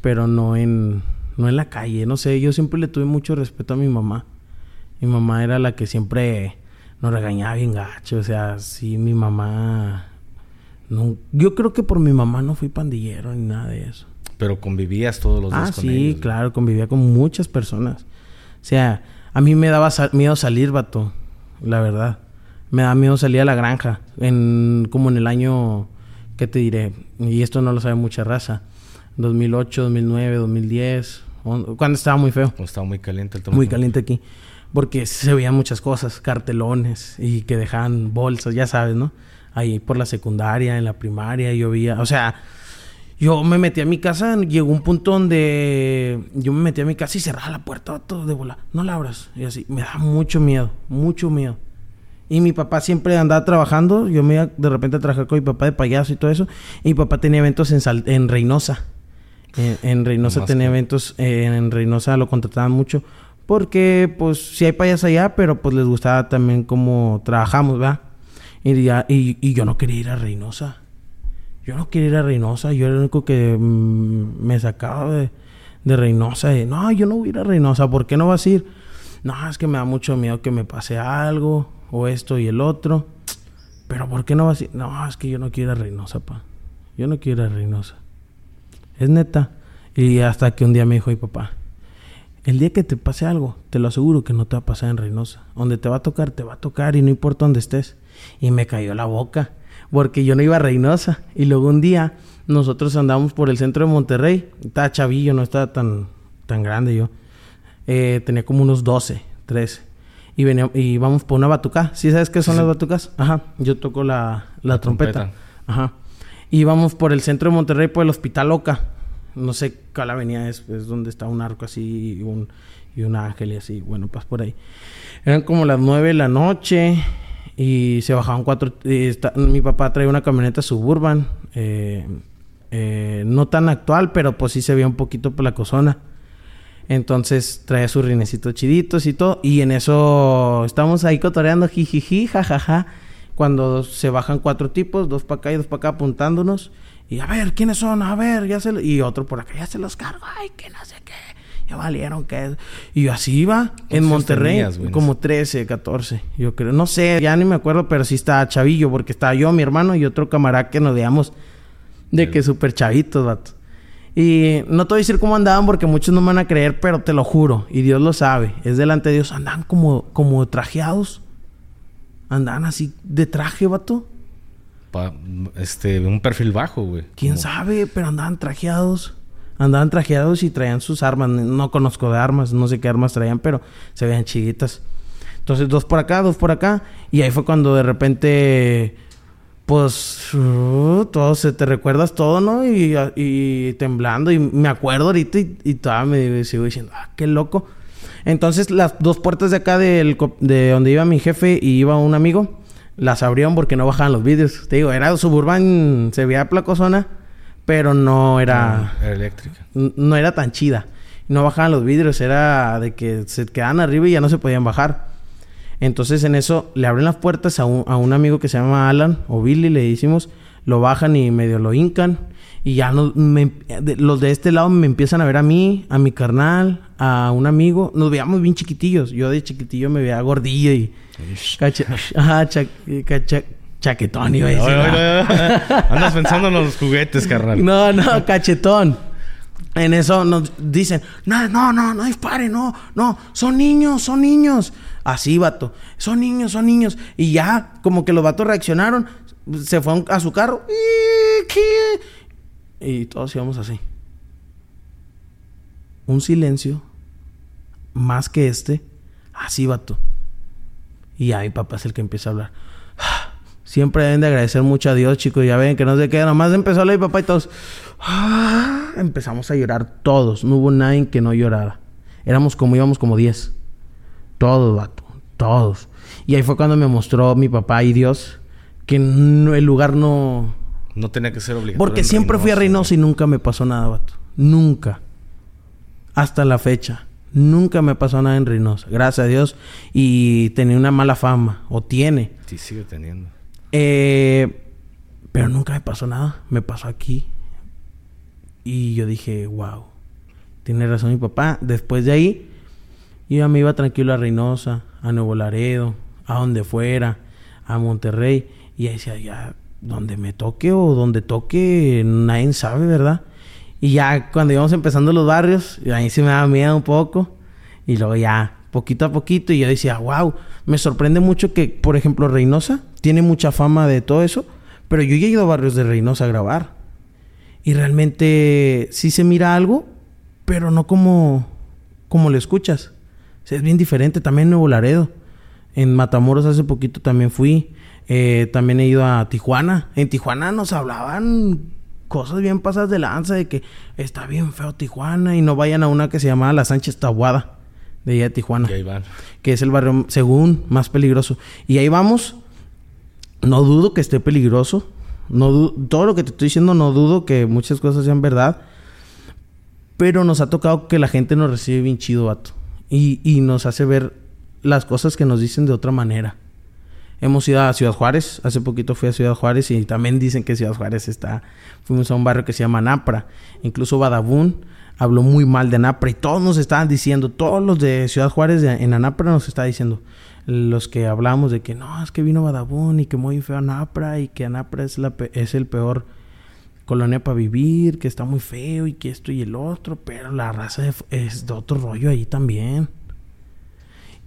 pero no en... No en la calle. No sé, yo siempre le tuve mucho respeto a mi mamá. Mi mamá era la que siempre nos regañaba bien gacho. O sea, sí, mi mamá... No, yo creo que por mi mamá no fui pandillero ni nada de eso. Pero convivías todos los Ah, días con sí, ellos. güey. claro, convivía con muchas personas. O sea, a mí me daba miedo salir, vato, la verdad. Me da miedo salir a la granja, en como en el año, ¿qué te diré? Y esto no lo sabe mucha raza. 2008, 2009, 2010, on- cuando estaba muy feo, Estaba muy caliente el tema. muy caliente aquí. Porque se veían muchas cosas, cartelones y que dejaban bolsas, ya sabes, ¿no? Ahí por la secundaria, en la primaria, yo veía, o sea, yo me metí a mi casa, llegó un punto donde yo me metí a mi casa y cerraba la puerta todo de bola. No la abras. Y así, me da mucho miedo, mucho miedo. Y mi papá siempre andaba trabajando, yo me iba de repente a trabajar con mi papá de payaso y todo eso. Y mi papá tenía eventos en, Sal- en Reynosa. En, en Reynosa tenía que- eventos, eh, en Reynosa lo contrataban mucho. Porque, pues, sí hay payas allá, pero pues les gustaba también cómo trabajamos, ¿verdad? Y, ya- y, y yo no quería ir a Reynosa. Yo no quería ir a Reynosa. Yo era el único que mm, me sacaba de, Reynosa. De, no, yo no voy a ir a Reynosa. ¿Por qué no vas a ir? No, es que me da mucho miedo que me pase algo. O esto y el otro. Pero ¿por qué no vas a ir? No, es que yo no quiero ir a Reynosa, pa. Yo no quiero ir a Reynosa. Es neta. Y hasta que un día me dijo mi papá. El día que te pase algo, te lo aseguro que no te va a pasar en Reynosa. Donde te va a tocar, te va a tocar y no importa dónde estés. Y me cayó la boca, porque yo no iba a Reynosa. Y luego un día nosotros andamos por el centro de Monterrey. Estaba chavillo, no estaba tan, tan grande yo. Eh, tenía como unos 12, 13. Y, venía, y íbamos por una batucá. ¿Sí sabes qué son Sí, las batucas? Ajá. Yo toco la, la, La trompeta. trompeta. Ajá. Y íbamos por el centro de Monterrey, por el Hospital Oca. No sé cuál avenida es, es donde está un arco así y un, y un ángel y así. Bueno, pues por ahí. Eran como las nueve de la noche y se bajaban cuatro. mi papá traía una camioneta suburban. eh, Eh, no tan actual, pero pues sí se veía un poquito placosona. Entonces traía sus rinecitos chiditos y todo. Y en eso estamos ahí cotoreando, jijiji, jajaja. Cuando se bajan cuatro tipos, dos para acá y dos para acá apuntándonos. Y a ver, ¿quiénes son? A ver, ya se... Y otro por acá, ya se los cargo. Ay, que no sé qué. Ya valieron que... Y así iba en Monterrey. como 13, 14. Yo creo. No sé, ya ni me acuerdo, pero sí estaba chavillo. Porque estaba yo, mi hermano y otro camarada que nos veíamos de que súper chavitos, vato. Y no te voy a decir cómo andaban porque muchos no me van a creer, pero te lo juro. Y Dios lo sabe. Es delante de Dios. Andaban como, como trajeados. Andaban así de traje, vato. este, un perfil bajo, güey. ¿Quién sabe? Pero andaban trajeados. Andaban trajeados y traían sus armas. No conozco de armas. No sé qué armas traían, pero se veían chiquitas. Entonces, dos por acá, dos por acá. Y ahí fue cuando de repente pues uh, todo se te recuerdas todo, ¿no? Y, temblando. Y me acuerdo ahorita y, todavía me sigo diciendo, ah, qué loco. Entonces las dos puertas de acá de donde iba mi jefe y iba un amigo, las abrieron porque no bajaban los vidrios. Te digo, era suburban, se veía placosona, pero no era... era eléctrica. No era tan chida. No bajaban los vidrios, era de que se quedaban arriba y ya no se podían bajar. Entonces en eso le abren las puertas a un, a un amigo que se llama Alan o Billy, le decimos, lo bajan y medio lo hincan. Y ya no, los de este lado me empiezan a ver a mí, a mi carnal, a un amigo. Nos veíamos bien chiquitillos. Yo de chiquitillo me veía gordillo y... ajá, chaquetón iba a decir. Andas pensando en los juguetes, carnal. No, no, cachetón. En eso nos dicen, no, no, no, no dispare, no, no, son niños, son niños. Así, vato, son niños, son niños. Y ya, como que los vatos reaccionaron, se fueron a su carro. Y todos íbamos así. Un silencio, más que este, así, vato. Y ya mi papá es el que empieza a hablar. Siempre deben de agradecer mucho a Dios, chicos. Ya ven que no se queda. Nomás empezó a mi papá y todos. Ah, empezamos a llorar todos. No hubo nadie que no llorara. Éramos como íbamos como 10. Todos, vato. Todos. Y ahí fue cuando me mostró mi papá y Dios que el lugar no... No tenía que ser obligatorio. Porque siempre fui a Reynosa y nunca me pasó nada, vato. Nunca. Hasta la fecha. Nunca me pasó nada en Reynosa. Gracias a Dios. Y tenía una mala fama. O tiene. Sí, sigue teniendo. Eh, pero nunca me pasó nada. Me pasó aquí. Y yo dije, wow, tiene razón mi papá. Después de ahí, yo me iba tranquilo a Reynosa, a Nuevo Laredo, a donde fuera, a Monterrey. Y ahí decía, ya, donde me toque o donde toque, nadie sabe, ¿verdad? Y ya cuando íbamos empezando los barrios, ahí se me daba miedo un poco. Y luego ya, poquito a poquito, y yo decía, wow, me sorprende mucho que, por ejemplo, Reynosa tiene mucha fama de todo eso, pero yo he ido a barrios de Reynosa a grabar. Y realmente sí se mira algo, pero no como, como lo escuchas. es bien diferente. También en Nuevo Laredo. En Matamoros hace poquito también fui. Eh, también he ido a Tijuana. En Tijuana nos hablaban cosas bien pasadas de lanza de que está bien feo Tijuana y no vayan a una que se llamaba La Sánchez Tabuada de allá de Tijuana. Que es el barrio, según, más peligroso. Y ahí vamos. No dudo que esté peligroso. No todo lo que te estoy diciendo no dudo que muchas cosas sean verdad. Pero nos ha tocado que la gente nos recibe bien chido, vato. Y, y nos hace ver las cosas que nos dicen de otra manera. Hemos ido a Ciudad Juárez. Hace poquito fui a Ciudad Juárez y también dicen que Ciudad Juárez está... Fuimos a un barrio que se llama Napra. Incluso Badabun habló muy mal de Napra. Y todos nos estaban diciendo, todos los de Ciudad Juárez en Anapra nos está diciendo los que hablamos de que no, es que vino Badabun y que muy feo Anapra y que Anapra es, la es el peor colonia para vivir, que está muy feo y que esto y el otro, pero la raza es de otro rollo ahí también.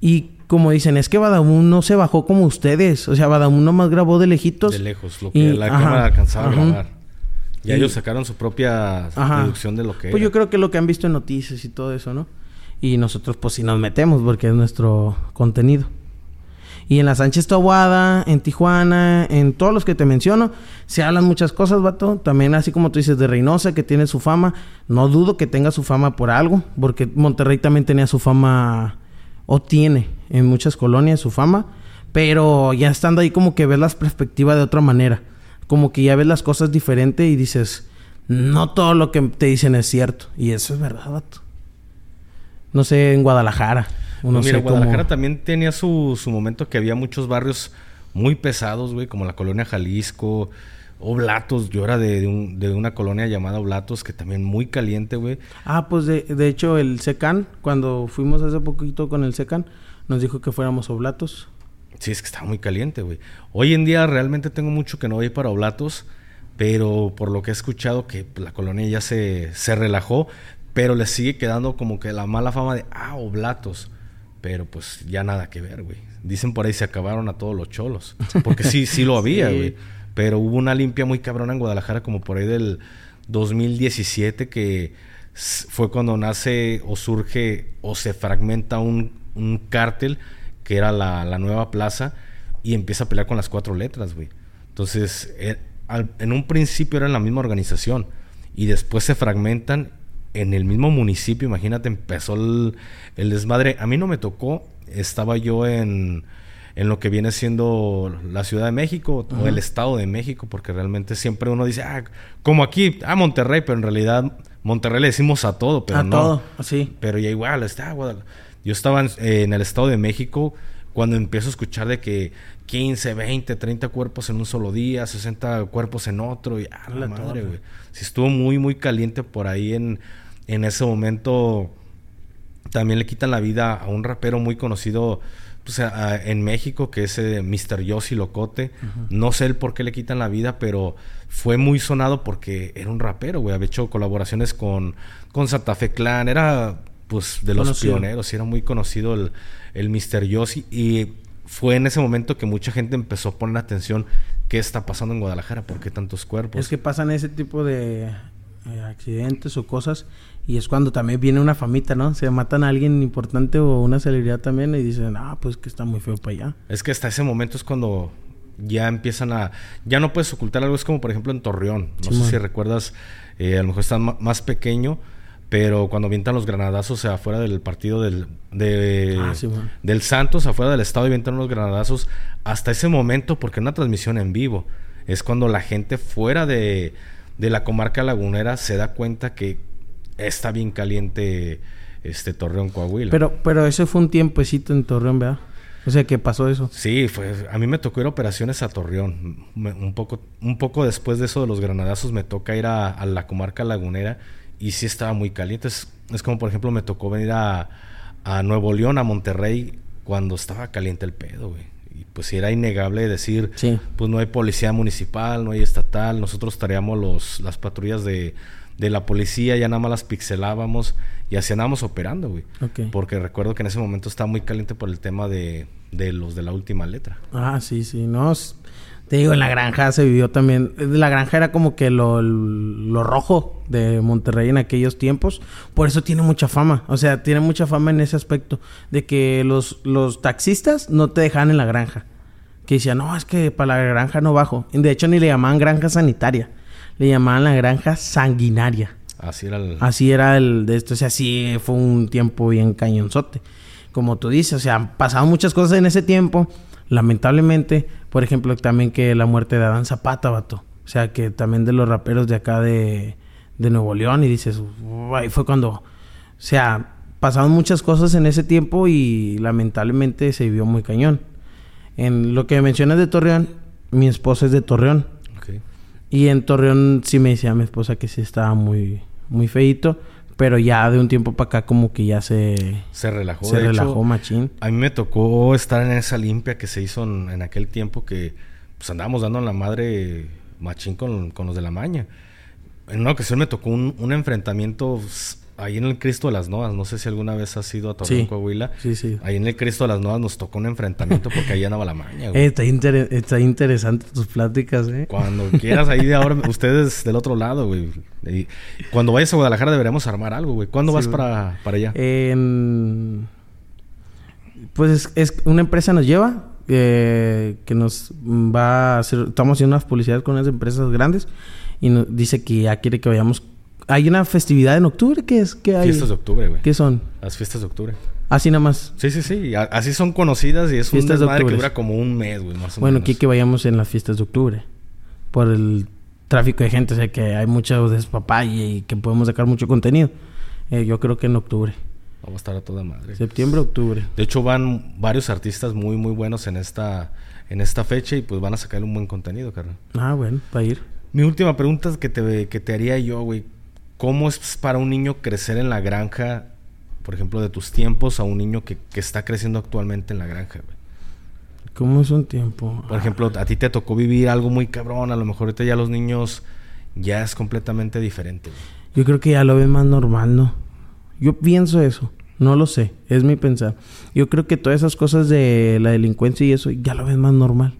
Y como dicen, es que Badabun no se bajó como ustedes. O sea, Badabun nomás grabó de lejitos. De lejos, lo que la cámara alcanzaba a grabar. Y, ellos sacaron su propia producción de lo que Pues yo creo que lo que han visto en noticias y todo eso, ¿no? Y nosotros pues si nos metemos porque es nuestro contenido. Y en la Sánchez Tahuada, en Tijuana, en todos los que te menciono, se hablan muchas cosas, vato. También así como tú dices de Reynosa, que tiene su fama. No dudo que tenga su fama por algo, porque Monterrey también tenía su fama, o tiene en muchas colonias su fama. Pero ya estando ahí como que ves las perspectivas de otra manera. Como que ya ves las cosas diferente y dices, no todo lo que te dicen es cierto. Y eso es verdad, vato. No sé, en Guadalajara. Uno mira, Guadalajara también tenía su, su momento que había muchos barrios muy pesados, güey, como la colonia Jalisco, Oblatos. Yo era de, de, una colonia llamada Oblatos, que también muy caliente, güey. Ah, pues de, de hecho el Secan, cuando fuimos hace poquito con el Secan, nos dijo que fuéramos Oblatos. Sí, es que estaba muy caliente, güey. Hoy en día realmente tengo mucho que no voy para Oblatos, pero por lo que he escuchado que la colonia ya se, se relajó, pero le sigue quedando como que la mala fama de, ah, Oblatos. Pero pues ya nada que ver, güey. Dicen por ahí se acabaron a todos los cholos. Porque sí, sí lo había, güey. Pero hubo una limpia muy cabrona en Guadalajara como por ahí del 2017 que fue cuando nace o surge o se fragmenta un, un cártel que era la, la, nueva plaza y empieza a pelear con las cuatro letras, güey. Entonces, eh, en un principio eran la misma organización y después se fragmentan en el mismo municipio, imagínate, empezó el, desmadre. A mí no me tocó, estaba yo en, en, lo que viene siendo la Ciudad de México o el Estado de México, porque realmente siempre uno dice, ah, como aquí, ah, Monterrey, pero en realidad Monterrey le decimos a todo, pero a no. todo, sí. Pero ya igual, está, yo estaba en, el Estado de México cuando empiezo a escuchar de que 15, 20, 30 cuerpos en un solo día, 60 cuerpos en otro, y ah, la madre, güey. Si estuvo muy, muy caliente por ahí en, en ese momento también le quitan la vida a un rapero muy conocido pues, en México, que es eh, Mr. Yossi Locote. No sé el por qué le quitan la vida, pero fue muy sonado porque era un rapero, güey. Había hecho colaboraciones con, con Santa Fe Clan. Era, pues, de los pioneros. Y era muy conocido el, el Mr. Yossi. Y fue en ese momento que mucha gente empezó a poner atención qué está pasando en Guadalajara, por qué tantos cuerpos. Es que pasan ese tipo de eh, accidentes o cosas y es cuando también viene una famita, ¿no? Se matan a alguien importante o una celebridad también y dicen, ah, pues que está muy feo para allá. Es que hasta ese momento es cuando ya empiezan a... Ya no puedes ocultar algo, es como por ejemplo en Torreón. No sé si recuerdas, eh, a lo mejor está más pequeño, pero cuando avientan los granadazos afuera del partido del, de, ah, del Santos, afuera del estado, y avientan los granadazos, hasta ese momento, porque una transmisión en vivo, es cuando la gente fuera de, de la comarca lagunera se da cuenta que está bien caliente este Torreón, Coahuila. Pero, pero ese fue un tiempecito en Torreón, ¿verdad? O sea, ¿qué pasó eso? Sí, fue, a mí me tocó ir a operaciones a Torreón. un, poco, un poco después de eso de los granadazos me toca ir a, la comarca lagunera y sí estaba muy caliente. Es, como, por ejemplo, me tocó venir a, a, Nuevo León, a Monterrey, cuando estaba caliente el pedo, güey. Y pues sí era innegable decir, pues no hay policía municipal, no hay estatal, nosotros estaríamos los, las patrullas de, de la policía, ya nada más las pixelábamos y así andábamos operando, güey. Porque recuerdo que en ese momento estaba muy caliente por el tema de, de los de la última letra. Ah, sí, sí, no. Te digo, en la granja se vivió también. La granja era como que lo, lo, rojo de Monterrey en aquellos tiempos. Por eso tiene mucha fama. O sea, tiene mucha fama en ese aspecto. De que los, los taxistas no te dejaban en la granja. Que decían, no, es que para la granja no bajo. De hecho, ni le llamaban granja sanitaria le llamaban la granja sanguinaria. Así era el... Así era el de esto, o sea, sí fue un tiempo bien cañonzote. Como tú dices, o sea, han pasado muchas cosas en ese tiempo. Lamentablemente, por ejemplo, también que la muerte de Adán Zapata, vato. O sea, que también de los raperos de acá de, de Nuevo León y dices, ahí fue cuando, o sea, pasaron muchas cosas en ese tiempo y lamentablemente se vivió muy cañón. En lo que mencionas de Torreón, mi esposa es de Torreón. Y en Torreón sí me decía mi esposa que sí estaba muy, muy feito. Pero ya de un tiempo para acá como que ya se... Se relajó. Se relajó machín. A mí me tocó estar en esa limpia que se hizo en, aquel tiempo que... Pues andábamos dando a la madre machín con, con, los de la maña. En una ocasión me tocó un, un enfrentamiento ahí en el Cristo de las Novas, no sé si alguna vez has ido a Torreón, Coahuila. Sí, sí. Ahí en el Cristo de las Novas nos tocó un enfrentamiento porque ahí andaba la maña, güey. Eh, está, está, interesante tus pláticas, ¿eh? Cuando quieras, ahí de ahora, ustedes del otro lado, güey. cuando vayas a Guadalajara deberíamos armar algo, güey. ¿Cuándo vas para, para allá? Pues es, una empresa nos lleva, eh, que nos va a hacer, estamos haciendo unas publicidades con unas empresas grandes y nos dice que ya quiere que vayamos hay una festividad en octubre ¿qué es ¿Qué hay? Fiestas de octubre, güey. ¿Qué son? Las fiestas de octubre. Así nada más. Sí, sí, sí. Así son conocidas y es fiestas un desmadre que dura como un mes, güey, más o bueno, aquí que vayamos en las fiestas de octubre. Por el tráfico de gente, o sea que hay mucho despapalle y que podemos sacar mucho contenido. Eh, yo creo que en octubre. Vamos a estar a toda madre. Septiembre, octubre. De hecho, van varios artistas muy, muy buenos en esta, en esta fecha y pues van a sacar un buen contenido, carnal. Ah, bueno, para ir. Mi última pregunta que te, que te haría yo, güey. ¿Cómo es para un niño crecer en la granja, por ejemplo, de tus tiempos a un niño que, que está creciendo actualmente en la granja, güey? ¿Cómo es un tiempo? Por ejemplo, a ti te tocó vivir algo muy cabrón, a lo mejor ahorita ya los niños ya es completamente diferente. güey. Yo creo que ya lo ven más normal, ¿no? Yo pienso eso. No lo sé. Es mi pensar. Yo creo que todas esas cosas de la delincuencia y eso ya lo ven más normal.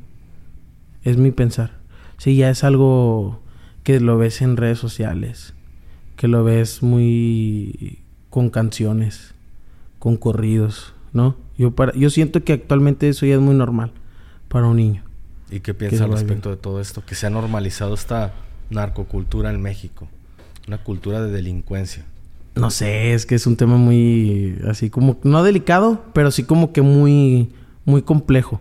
Es mi pensar. Sí, ya es algo que lo ves en redes sociales. Que lo ves muy con canciones, con corridos, ¿no? Yo, para, yo siento que actualmente eso ya es muy normal para un niño. ¿Y qué se al respecto de todo esto? Que se ha normalizado esta narcocultura en México. Una cultura de delincuencia. No sé, es que es un tema muy así como no delicado, pero sí como que muy muy complejo.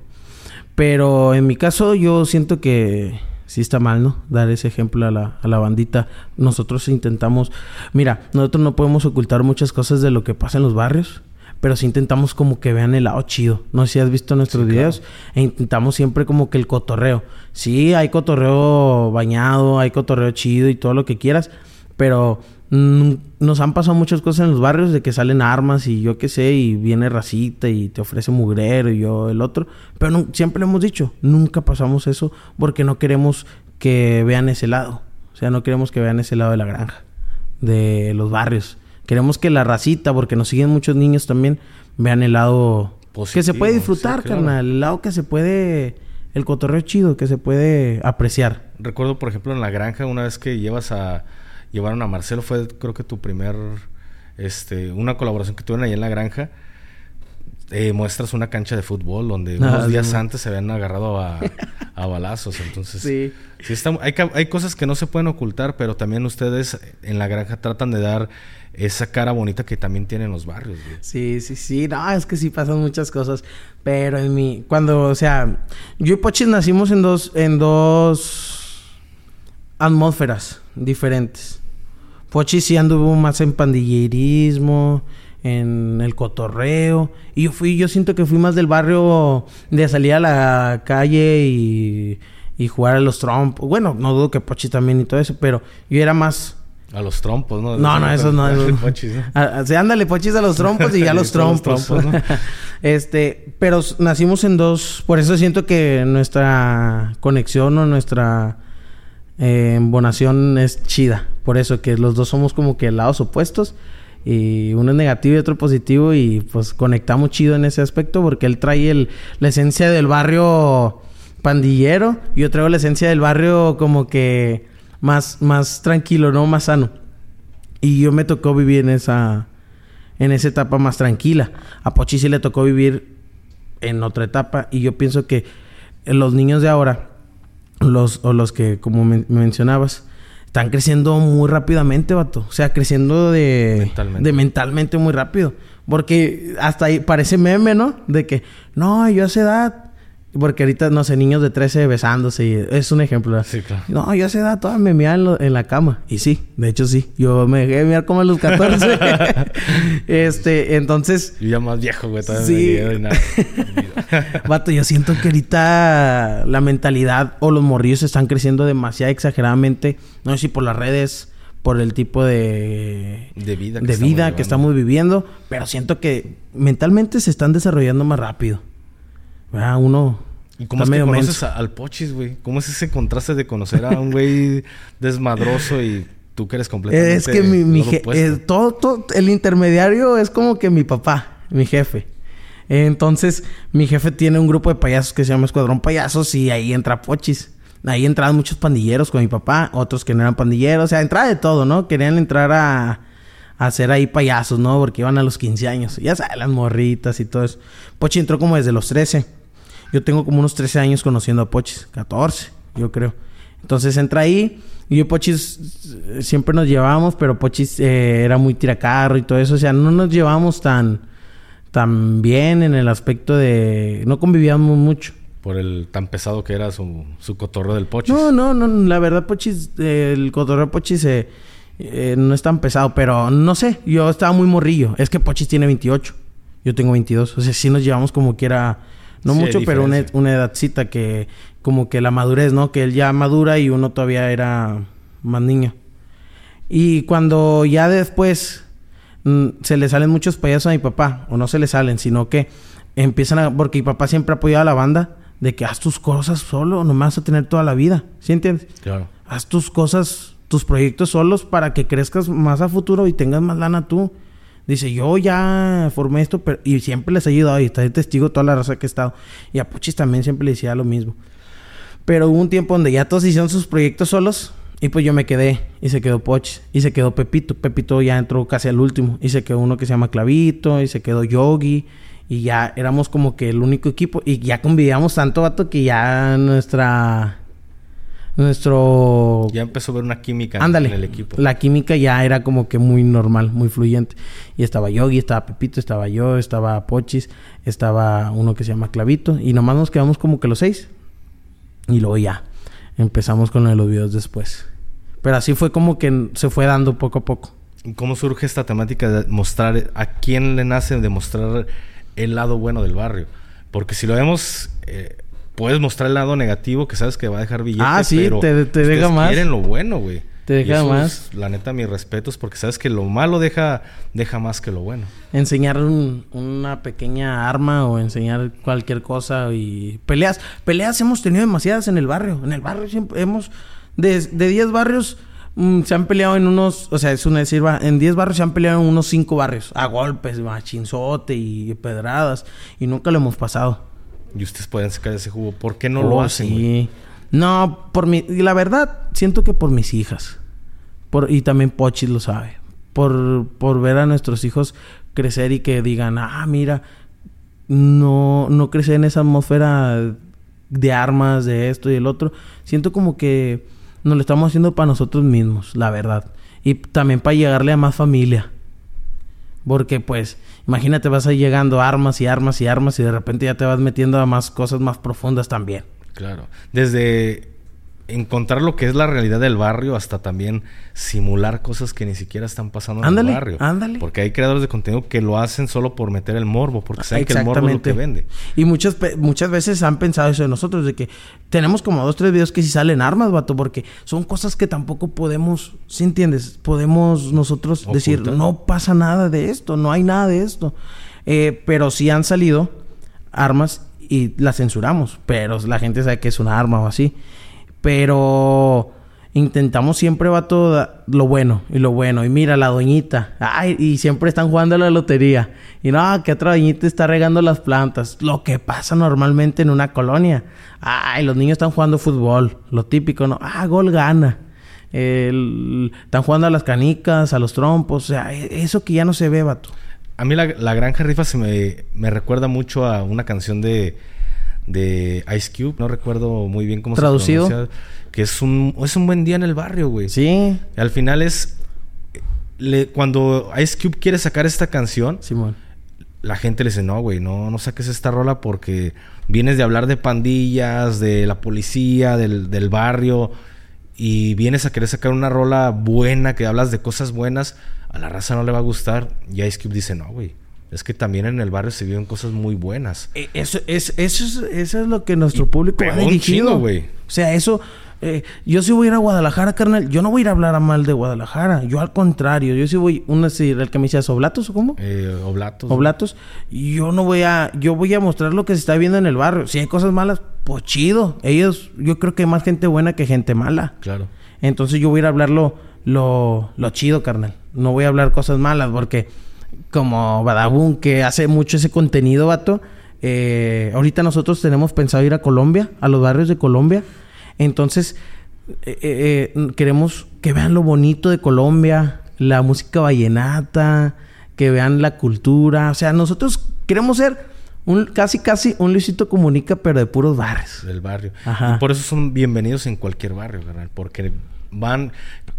Pero en mi caso yo siento que sí está mal, ¿no? Dar ese ejemplo a la, a la bandita. Nosotros intentamos, mira, nosotros no podemos ocultar muchas cosas de lo que pasa en los barrios, pero sí intentamos como que vean el lado chido. No sé si has visto nuestros Sí, videos. E intentamos siempre como que el cotorreo. Sí, hay cotorreo bañado, hay cotorreo chido y todo lo que quieras, pero mm, nos han pasado muchas cosas en los barrios de que salen armas y yo qué sé, y viene racita y te ofrece mugrero y yo el otro. Pero siempre le hemos dicho, nunca pasamos eso porque no queremos que vean ese lado. O sea, no queremos que vean ese lado de la granja, de los barrios. Queremos que la racita, porque nos siguen muchos niños también, vean el lado que se puede sí, disfrutar, claro. carnal. El lado que se puede, el cotorreo chido, que se puede apreciar. Recuerdo, por ejemplo, en la granja, una vez que llevas a... Llevaron a Marcelo, fue creo que tu primer... Este, una colaboración que tuvieron ahí en la granja. Eh, muestras una cancha de fútbol donde Ah, unos sí, días antes se habían agarrado a, a balazos. Entonces, Sí. sí está- hay, cosas que no se pueden ocultar, pero también ustedes en la granja tratan de dar esa cara bonita que también tienen los barrios. güey. Sí, sí, sí. No, es que sí pasan muchas cosas. Pero en mi... Cuando, o sea... Yo y Pochis nacimos en dos... En dos... Atmósferas diferentes. Pochis sí anduvo más en pandillerismo... En el cotorreo. Y yo fui... Yo siento que fui más del barrio... De salir a la calle y... Y jugar a los trompos. Bueno, no dudo que Pochis también y todo eso. Pero yo era más... A los trompos, ¿no? No, no, eso no. eso. Pochis, ¿no? Ah, sí, ándale, pochis a los trompos y ya los a trompos. trompos, ¿no? este, pero nacimos en dos. Por eso siento que nuestra conexión o nuestra eh, embonación es chida. Por eso que los dos somos como que lados opuestos. Y uno es negativo y otro positivo. Y pues conectamos chido en ese aspecto. Porque él trae el, la esencia del barrio pandillero. Y yo traigo la esencia del barrio como que más, más tranquilo, ¿no? Más sano. Y yo me tocó vivir en esa, en esa etapa más tranquila. A Pochi sí le tocó vivir en otra etapa. Y yo pienso que los niños de ahora, los, o los que, como men- mencionabas, están creciendo muy rápidamente, vato. O sea, creciendo de Mentalmente. de mentalmente muy rápido. Porque hasta ahí parece meme, ¿no? De que, no, yo a esa edad. Porque ahorita, no sé, niños de 13 besándose. Y es un ejemplo. Sí, claro. No, yo a esa edad toda me meaba en, lo- en la cama. Y sí, de hecho sí. Yo me dejé de mirar como a los 14. este, entonces... Yo ya más viejo, güey. Todavía Sí. me nada. Vato, yo siento que ahorita la mentalidad o los morrillos están creciendo demasiado exageradamente. No sé si por las redes, por el tipo de... De vida que de vida llevando. que estamos viviendo. Pero siento que mentalmente se están desarrollando más rápido. ¿Verdad? Uno... ¿Y cómo está es que conoces a- al Pochis, güey? ¿Cómo es ese contraste de conocer a un güey desmadroso y tú que eres completamente Es que mi, mi eh, todo, todo- el intermediario es como que mi papá, mi jefe. Entonces, mi jefe tiene un grupo de payasos que se llama Escuadrón Payasos y ahí entra Pochis. Ahí entraban muchos pandilleros con mi papá, otros que no eran pandilleros, o sea, entraba de todo, ¿no? Querían entrar a, a hacer ahí payasos, ¿no? Porque iban a los 15 años. Ya sabes, las morritas y todo eso. Pochi entró como desde los 13. Yo tengo como unos 13 años conociendo a Pochis, 14, yo creo. Entonces entra ahí y yo Pochis siempre nos llevábamos, pero Pochis eh, era muy tiracarro y todo eso. O sea, no nos llevábamos tan, tan bien en el aspecto de... No convivíamos mucho. Por el tan pesado que era su, su cotorreo del Pochis. No, no, no. La verdad, Pochis, eh, el cotorreo Pochis eh, eh, no es tan pesado, pero no sé. Yo estaba muy morrillo. Es que Pochis tiene 28. Yo tengo 22. O sea, sí nos llevamos como que era... No Sí, mucho, pero una, una edadcita que... Como que la madurez, ¿no? Que él ya madura y uno todavía era más niño. Y cuando ya después mm, se le salen muchos payasos a mi papá, o no se le salen, sino que empiezan a... Porque mi papá siempre ha apoyado a la banda de que haz tus cosas solo, no me vas a tener toda la vida. ¿Sí entiendes? Claro. Haz tus cosas, tus proyectos solos para que crezcas más a futuro y tengas más lana tú. Dice, yo ya formé esto, pero... y siempre les he ayudado y está de testigo toda la raza que he estado. Y a Puchis también siempre le decía lo mismo. Pero hubo un tiempo donde ya todos hicieron sus proyectos solos. Y pues yo me quedé. Y se quedó Pochis. Y se quedó Pepito. Pepito ya entró casi al último. Y se quedó uno que se llama Clavito. Y se quedó Yogi. Y ya éramos como que el único equipo. Y ya convivíamos tanto, vato, que ya nuestra... Nuestro... Ya empezó a ver una química Ándale. en el equipo. La química ya era como que muy normal, muy fluyente. Y estaba Yogi, estaba Pepito, estaba yo, estaba Pochis, estaba uno que se llama Clavito. Y nomás nos quedamos como que los seis. Y luego ya. Empezamos con lo de los videos después. Pero así fue como que se fue dando poco a poco. ¿Cómo surge esta temática de mostrar a quién le nace de mostrar el lado bueno del barrio? Porque si lo vemos, eh, puedes mostrar el lado negativo que sabes que va a dejar billetes. Ah, sí, pero te- te deja más. quieren lo bueno, güey. Te deja más. es, la neta, mis respetos porque sabes que lo malo deja, deja más que lo bueno. Enseñar un- una pequeña arma o enseñar cualquier cosa y peleas. Peleas hemos tenido demasiadas en el barrio. En el barrio siempre hemos... De, de 10 barrios mm, se han peleado en unos... O sea, es una decir, va, en 10 barrios se han peleado en unos 5 barrios. A golpes, machinzote y pedradas. Y nunca lo hemos pasado. Y ustedes pueden sacar ese jugo. ¿Por qué no Oh, lo hacen? güey? Sí. No, por mi... y La verdad, siento que por mis hijas. Por, y también Pochis lo sabe. Por, por ver a nuestros hijos crecer y que digan, ah, mira, no, no crecer en esa atmósfera de armas, de esto y el otro. Siento como que nos lo estamos haciendo para nosotros mismos, la verdad. Y también para llegarle a más familia. Porque pues, imagínate, vas ahí llegando armas y armas y armas y de repente ya te vas metiendo a más cosas más profundas también. Claro. Desde encontrar lo que es la realidad del barrio hasta también simular cosas que ni siquiera están pasando Ándale, en el barrio. ándale. Porque hay creadores de contenido que lo hacen solo por meter el morbo, porque saben que el morbo es lo que vende. Y muchas, muchas veces han pensado eso de nosotros, de que tenemos como dos, tres videos que si salen armas, vato, porque son cosas que tampoco podemos, ¿sí entiendes? Podemos nosotros decir, no pasa nada de esto, no hay nada de esto. Eh, pero sí han salido armas y las censuramos, pero la gente sabe que es una arma o así. Pero intentamos siempre, vato, da- lo bueno y lo bueno. Y mira, la doñita. Ay, y siempre están jugando a la lotería. Y no, que otra doñita está regando las plantas. Lo que pasa normalmente en una colonia. Ay, los niños están jugando fútbol. Lo típico, ¿no? Ah, gol gana. El- están jugando a las canicas, a los trompos. O sea, e- eso que ya no se ve, vato. A mí la, la Granja Rifa se me, me recuerda mucho a una canción de, de Ice Cube. No recuerdo muy bien cómo Traducido. se pronuncia. Que es un, es un buen día en el barrio, güey. Sí, Al final es... le- cuando Ice Cube quiere sacar esta canción, Simón. la gente le dice, no, güey, no, no saques esta rola porque vienes de hablar de pandillas, de la policía, del, del barrio, y vienes a querer sacar una rola buena, que hablas de cosas buenas, a la raza no le va a gustar. Y Ice Cube dice, no, güey, es que también en el barrio se viven cosas muy buenas. E- Eso es, eso es, eso es lo que nuestro público pegó ha dirigido. güey. O sea, eso... eh, yo sí voy a ir a Guadalajara, carnal. Yo no voy a ir a hablar a mal de Guadalajara. Yo al contrario. Yo sí voy... Una, sí, el que me decía ¿Oblatos o cómo? Eh, oblatos. Oblatos. Yo no voy a... Yo voy a mostrar lo que se está viendo en el barrio. Si hay cosas malas, pues chido. Ellos... Yo creo que hay más gente buena que gente mala. Claro. Entonces yo voy a ir a hablar lo, lo, lo chido, carnal. No voy a hablar cosas malas porque como Badabun, que hace mucho ese contenido, vato. eh, ahorita nosotros tenemos pensado ir a Colombia, a los barrios de Colombia. Entonces eh, eh, eh, queremos que vean lo bonito de Colombia, la música vallenata, que vean la cultura. O sea, nosotros queremos ser un, casi, casi un Luisito Comunica, pero de puros bares. del barrio. Ajá. Y por eso son bienvenidos en cualquier barrio, carnal. Porque van...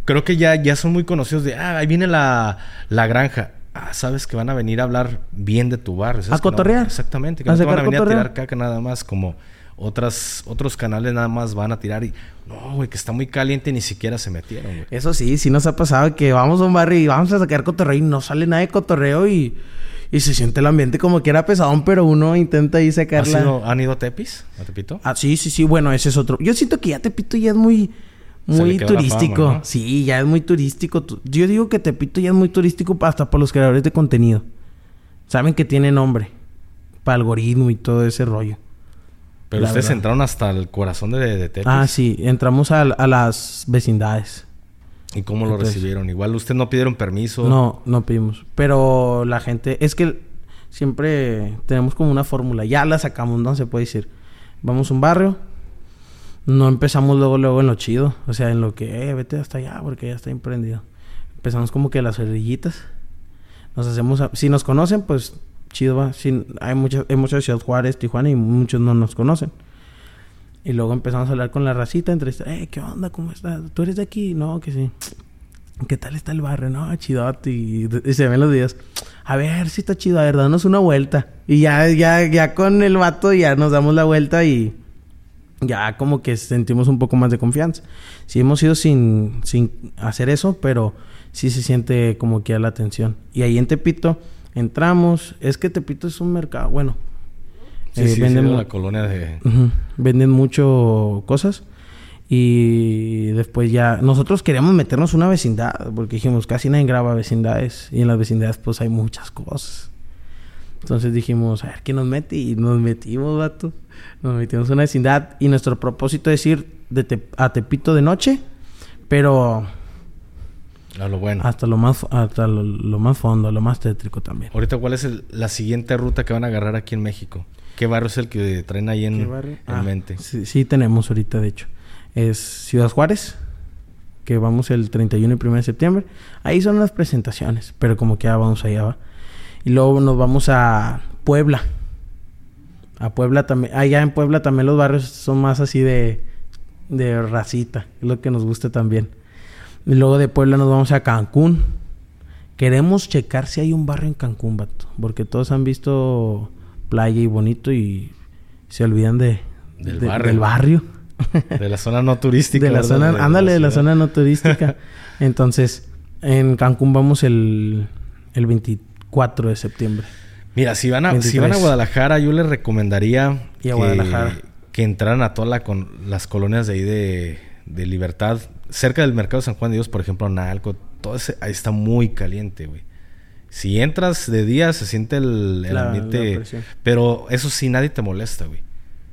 Creo que ya, ya son muy conocidos de... Ah, ahí viene la, la granja. Ah, sabes que van a venir a hablar bien de tu barrio. ¿sabes A no- cotorrear. exactamente. Que no te van a venir a tirar caca nada más como... otras, otros canales nada más van a tirar y no, güey, que está muy caliente y ni siquiera se metieron, güey. Eso sí, sí nos ha pasado que vamos a un barrio y vamos a sacar cotorreo y no sale nada de cotorreo y, y se siente el ambiente como que era pesadón, pero uno intenta ahí ¿Has sacarla. ido- ¿Han ido a Tepis? ¿A Tepito? Ah, sí, sí, sí, bueno, ese es otro. Yo siento que ya Tepito ya es muy, muy turístico. fama, ¿no? Sí, ya es muy turístico. Tu- Yo digo que Tepito ya es muy turístico hasta por los creadores de contenido. Saben que tiene nombre. Para algoritmo y todo ese rollo. Pero la ustedes verdad. entraron hasta el corazón de, de Tepis. Ah, sí, entramos a, a las vecindades. ¿Y cómo lo Entonces- recibieron? Igual ustedes no pidieron permiso. No, no pedimos. Pero la gente, es que siempre tenemos como una fórmula. Ya la sacamos, no se puede decir. Vamos a un barrio. No empezamos luego, luego en lo chido. O sea, en lo que, eh, vete hasta allá porque ya está emprendido. Empezamos como que las orillitas. Nos hacemos, si nos conocen, pues chido va. Si, hay muchas, hay muchas Ciudad Juárez, Tijuana y muchos no nos conocen. Y luego empezamos a hablar con la racita, entrevistar, eh, ¿qué onda? ¿Cómo estás? ¿Tú eres de aquí? No, que sí. ¿Qué tal está el barrio? No, chidote. Y, y se ven los días. A ver si está chido, a ver, danos una vuelta. Y ya, ya, ya con el vato ya nos damos la vuelta y ya como que sentimos un poco más de confianza. Sí hemos ido sin, sin hacer eso, pero sí se siente como que la atención. Y ahí en Tepito entramos. Es que Tepito es un mercado, bueno. Sí, eh, sí, venden la colonia de... Venden mucho cosas. Y después ya... Nosotros queríamos meternos una vecindad. Porque dijimos, casi nadie graba vecindades. Y en las vecindades pues hay muchas cosas. Entonces dijimos, a ver quién nos mete. Y nos metimos, vato. Nos metimos en una vecindad. Y nuestro propósito es ir de Te- a Tepito de noche. Pero A lo bueno. hasta lo más hasta lo, lo más fondo, lo más tétrico también. Ahorita, ¿cuál es el- la siguiente ruta que van a agarrar aquí en México? ¿Qué barrio es el que traen ahí en, ¿Qué en Ah, mente? Sí, sí tenemos ahorita, de hecho. Es Ciudad Juárez, que vamos el 31 y 1 de septiembre. Ahí son las presentaciones, pero como que ya vamos allá, va. Y luego nos vamos a Puebla. A Puebla también. Allá en Puebla también los barrios son más así de, de racita. Es lo que nos gusta también. Y luego de Puebla nos vamos a Cancún. Queremos checar si hay un barrio en Cancún, vato. Porque todos han visto playa y bonito y se olvidan de, Del de- barrio. del barrio. De la zona no turística. de la ¿verdad? zona, ándale, de la zona no turística. Entonces, en Cancún vamos el, el 24 de septiembre. Mira, si van, a, si 23. van a Guadalajara, yo les recomendaría Y a que, Guadalajara. que entraran a todas la con, las colonias de ahí de, de Libertad. Cerca del mercado de San Juan de Dios, por ejemplo, Nalco. Todo ese, ahí está muy caliente, güey. Si entras de día, se siente el, el La- ambiente. la pero eso sí, nadie te molesta, güey.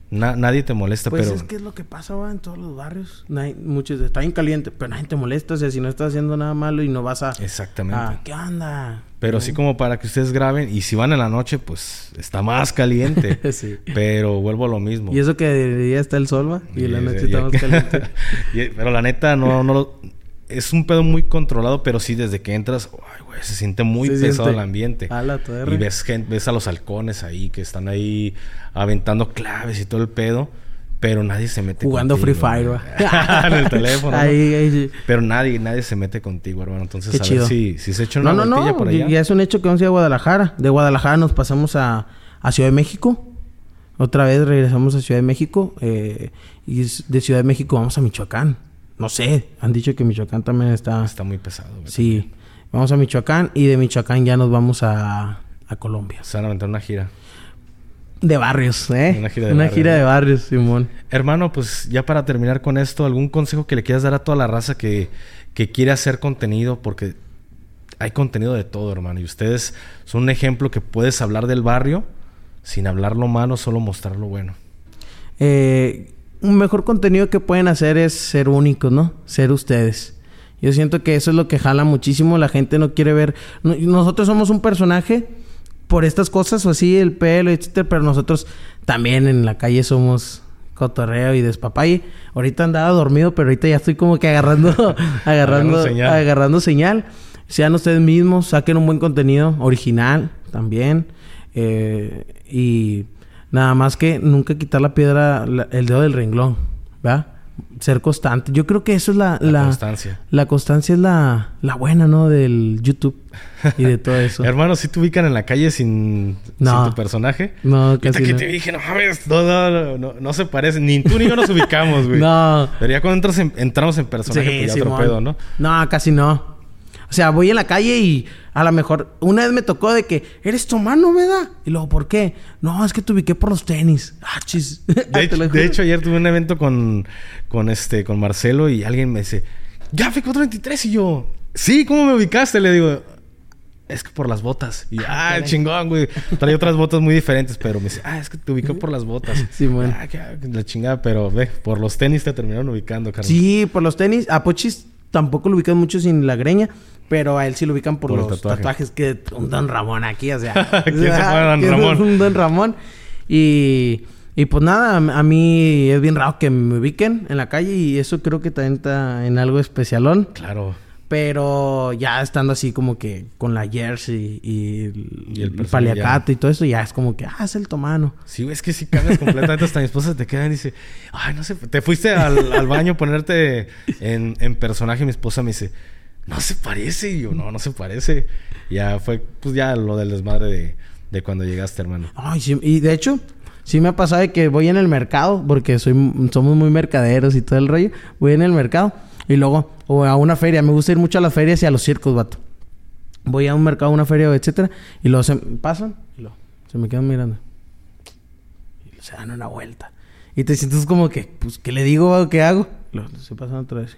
Na- nadie te molesta, Pues pero... es que es lo que pasa va, en todos los barrios. Nadie- muchos está bien caliente, pero nadie te molesta. O sea, si no estás haciendo nada malo y no vas a... Exactamente. a, ¿Qué onda? Pero así como para que ustedes graben. Y si van en la noche, pues está más caliente. Sí. Pero vuelvo a lo mismo. Y eso que de día está el sol, va. Y en la Y- noche y- está más caliente. y- pero la neta, no, no lo- Es un pedo muy controlado, pero sí, desde que entras, ay, güey, se siente muy Se pesado siente. el ambiente. A la. Y ves, gente, ves a los halcones ahí que están ahí aventando claves y todo el pedo, pero nadie se mete Jugando Free Fire, en el teléfono. ¿no? Ahí, ahí, sí. Pero nadie, nadie se mete contigo, hermano. Entonces, Qué a chido. ver si, si se echan No, una no, no. por allá. Ya es un hecho que vamos a ir a Guadalajara. De Guadalajara nos pasamos a, a Ciudad de México. Otra vez regresamos a Ciudad de México. eh, y de Ciudad de México vamos a Michoacán. No sé. Han dicho que Michoacán también está... Está muy pesado, güey. Sí. Vamos a Michoacán. Y de Michoacán ya nos vamos a, a Colombia. Se van a aventar una gira. De barrios, ¿eh? Una gira de Una barrios, gira de barrios, Simón. Hermano, pues ya para terminar con esto, ¿algún consejo que le quieras dar a toda la raza que, que quiere hacer contenido? Porque hay contenido de todo, hermano. Y ustedes son un ejemplo que puedes hablar del barrio sin hablar lo malo, solo mostrar lo bueno. Eh, un mejor contenido que pueden hacer es ser únicos, ¿no? Ser ustedes. Yo siento que eso es lo que jala muchísimo. La gente no quiere ver. no- nosotros somos un personaje por estas cosas, o así, el pelo, etcétera. Pero nosotros también en la calle somos cotorreo y despapalle. Ahorita andaba dormido, pero ahorita ya estoy como que agarrando, agarrando, Agarrando señal. agarrando señal. Sean ustedes mismos, saquen un buen contenido original también. Eh, y nada más que nunca quitar la piedra, la- el dedo del renglón, ¿verdad? ser constante. Yo creo que eso es la... La, La, constancia. la constancia es la, la buena, ¿no? Del YouTube y de todo eso. Hermano, si te ubican en la calle sin, No. sin tu personaje. no, casi que no. te dije, no mames, no, no, no, no, se parecen. Ni tú ni yo nos ubicamos, güey. No. Pero ya cuando entras en- entramos en personaje, pues ya otro pedo, ¿no? No, casi no. O sea, voy en la calle y a lo mejor una vez me tocó de que eres tu mano, ¿verdad? Y luego, ¿por qué? No, es que te ubiqué por los tenis. Ah, chis. De, hecho, de ayer tuve un evento con, con este, con Marcelo y alguien me dice, Gafe 423 y yo, sí, ¿cómo me ubicaste? Le digo, es que por las botas. Y ah, caray. chingón, güey. Traía otras botas muy diferentes, pero me dice, ah, es que te ubicó por las botas. Sí, bueno. Ah, que- la chingada, pero ve, por los tenis te terminaron ubicando, carnal. Sí, por los tenis. A Pochis tampoco lo ubican mucho sin la greña. Pero a él sí lo ubican por, los tatuaje. tatuajes que un Don Ramón aquí, o sea. ¿Quién se fue, Don Ramón? Un Don Ramón. Y, y pues nada, a mí es bien raro que me ubiquen en la calle y eso creo que también está en algo especialón. Claro. Pero ya estando así como que con la jersey y, Y el el, paliacato y todo eso, ya es como que, ah, es el tomano. Sí, es que si cambias completamente. Hasta mi esposa te queda y dice, ay, no sé, te fuiste al, al baño a ponerte en, en personaje. y Mi esposa me dice, no se parece. Y yo, no, no se parece. Ya fue, pues ya lo del desmadre de, cuando llegaste, hermano. Ay, sí, y de hecho, sí me ha pasado de que voy en el mercado, porque soy, somos muy mercaderos y todo el rollo. Voy en el mercado y luego, o a una feria. Me gusta ir mucho a las ferias y a los circos, vato. Voy a un mercado, a una feria, etcétera, y luego se pasan y luego se me quedan mirando. Y se dan una vuelta. Y te sientes como que, pues, ¿qué le digo? ¿Qué hago? Luego se pasan otra vez.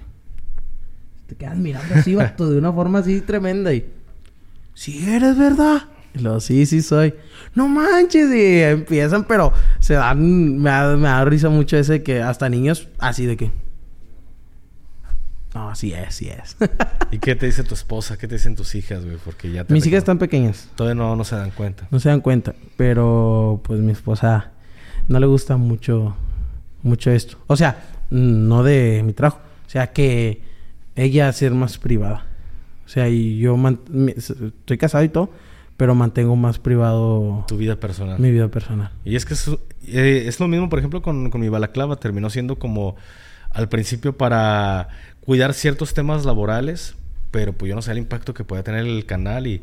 Te quedan mirando así, vato, de una forma así tremenda. Y, si eres verdad. Y luego, sí, sí soy. No manches. Y empiezan, pero se dan. Me da, me da risa mucho ese que hasta niños así de que. No, sí es, sí es. ¿Y qué te dice tu esposa? ¿Qué te dicen tus hijas, güey? Porque ya te Mis hijas están pequeñas. Todavía no, no se dan cuenta. No se dan cuenta. Pero pues mi esposa no le gusta mucho. Mucho esto. O sea, no de mi trabajo. O sea que ella ser más privada. O sea, y yo man- estoy casado y todo, pero mantengo más privado Tu vida personal. mi vida personal. Y es que es, eh, es lo mismo, por ejemplo, con, con mi balaclava. Terminó siendo como al principio para cuidar ciertos temas laborales, pero pues yo no sé el impacto que puede tener el canal. Y,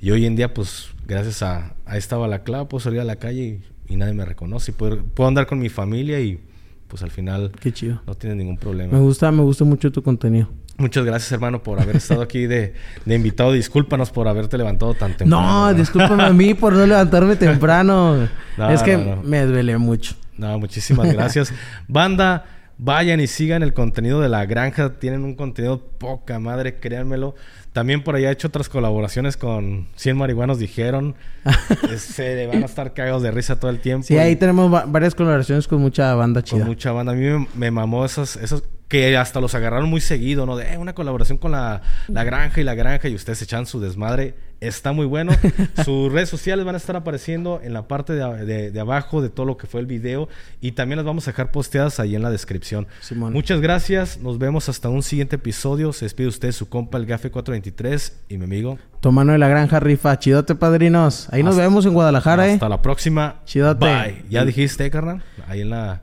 y hoy en día, pues gracias a, a esta balaclava, puedo salir a la calle y, y nadie me reconoce. Y puedo, puedo andar con mi familia y pues al final Qué chido. no tiene ningún problema. Me gusta, me gusta mucho tu contenido. Muchas gracias, hermano, por haber estado aquí de, de invitado. Discúlpanos por haberte levantado tan temprano. No, discúlpame a mí por no levantarme temprano. No, es que no, no. me desvelé mucho. No, muchísimas gracias. Banda, vayan y sigan el contenido de la granja. Tienen un contenido poca madre, créanmelo. También por allá he hecho otras colaboraciones con 100 marihuanos, dijeron. Se van a estar cagados de risa todo el tiempo. Sí, ahí tenemos va- varias colaboraciones con mucha banda Con chida. mucha banda. A mí me, me mamó esas, esos que hasta los agarraron muy seguido, ¿no? De eh, una colaboración con la, la granja y la granja y ustedes echan su desmadre. Está muy bueno. Sus redes sociales van a estar apareciendo en la parte de, de- de abajo de todo lo que fue el video y también las vamos a dejar posteadas ahí en la descripción. Simón. Muchas gracias. Nos vemos hasta un siguiente episodio. Se despide usted su compa el Gafe 423 y mi amigo. Tu mano de la granja rifa. Chidote, padrinos. Ahí nos Hasta- vemos en Guadalajara, Hasta eh. la próxima. Chidote. Bye. Ya dijiste, carnal. Ahí en la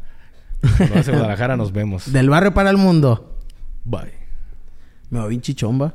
en Guadalajara nos vemos. Del barrio para el mundo. Bye. Me va bien chichomba.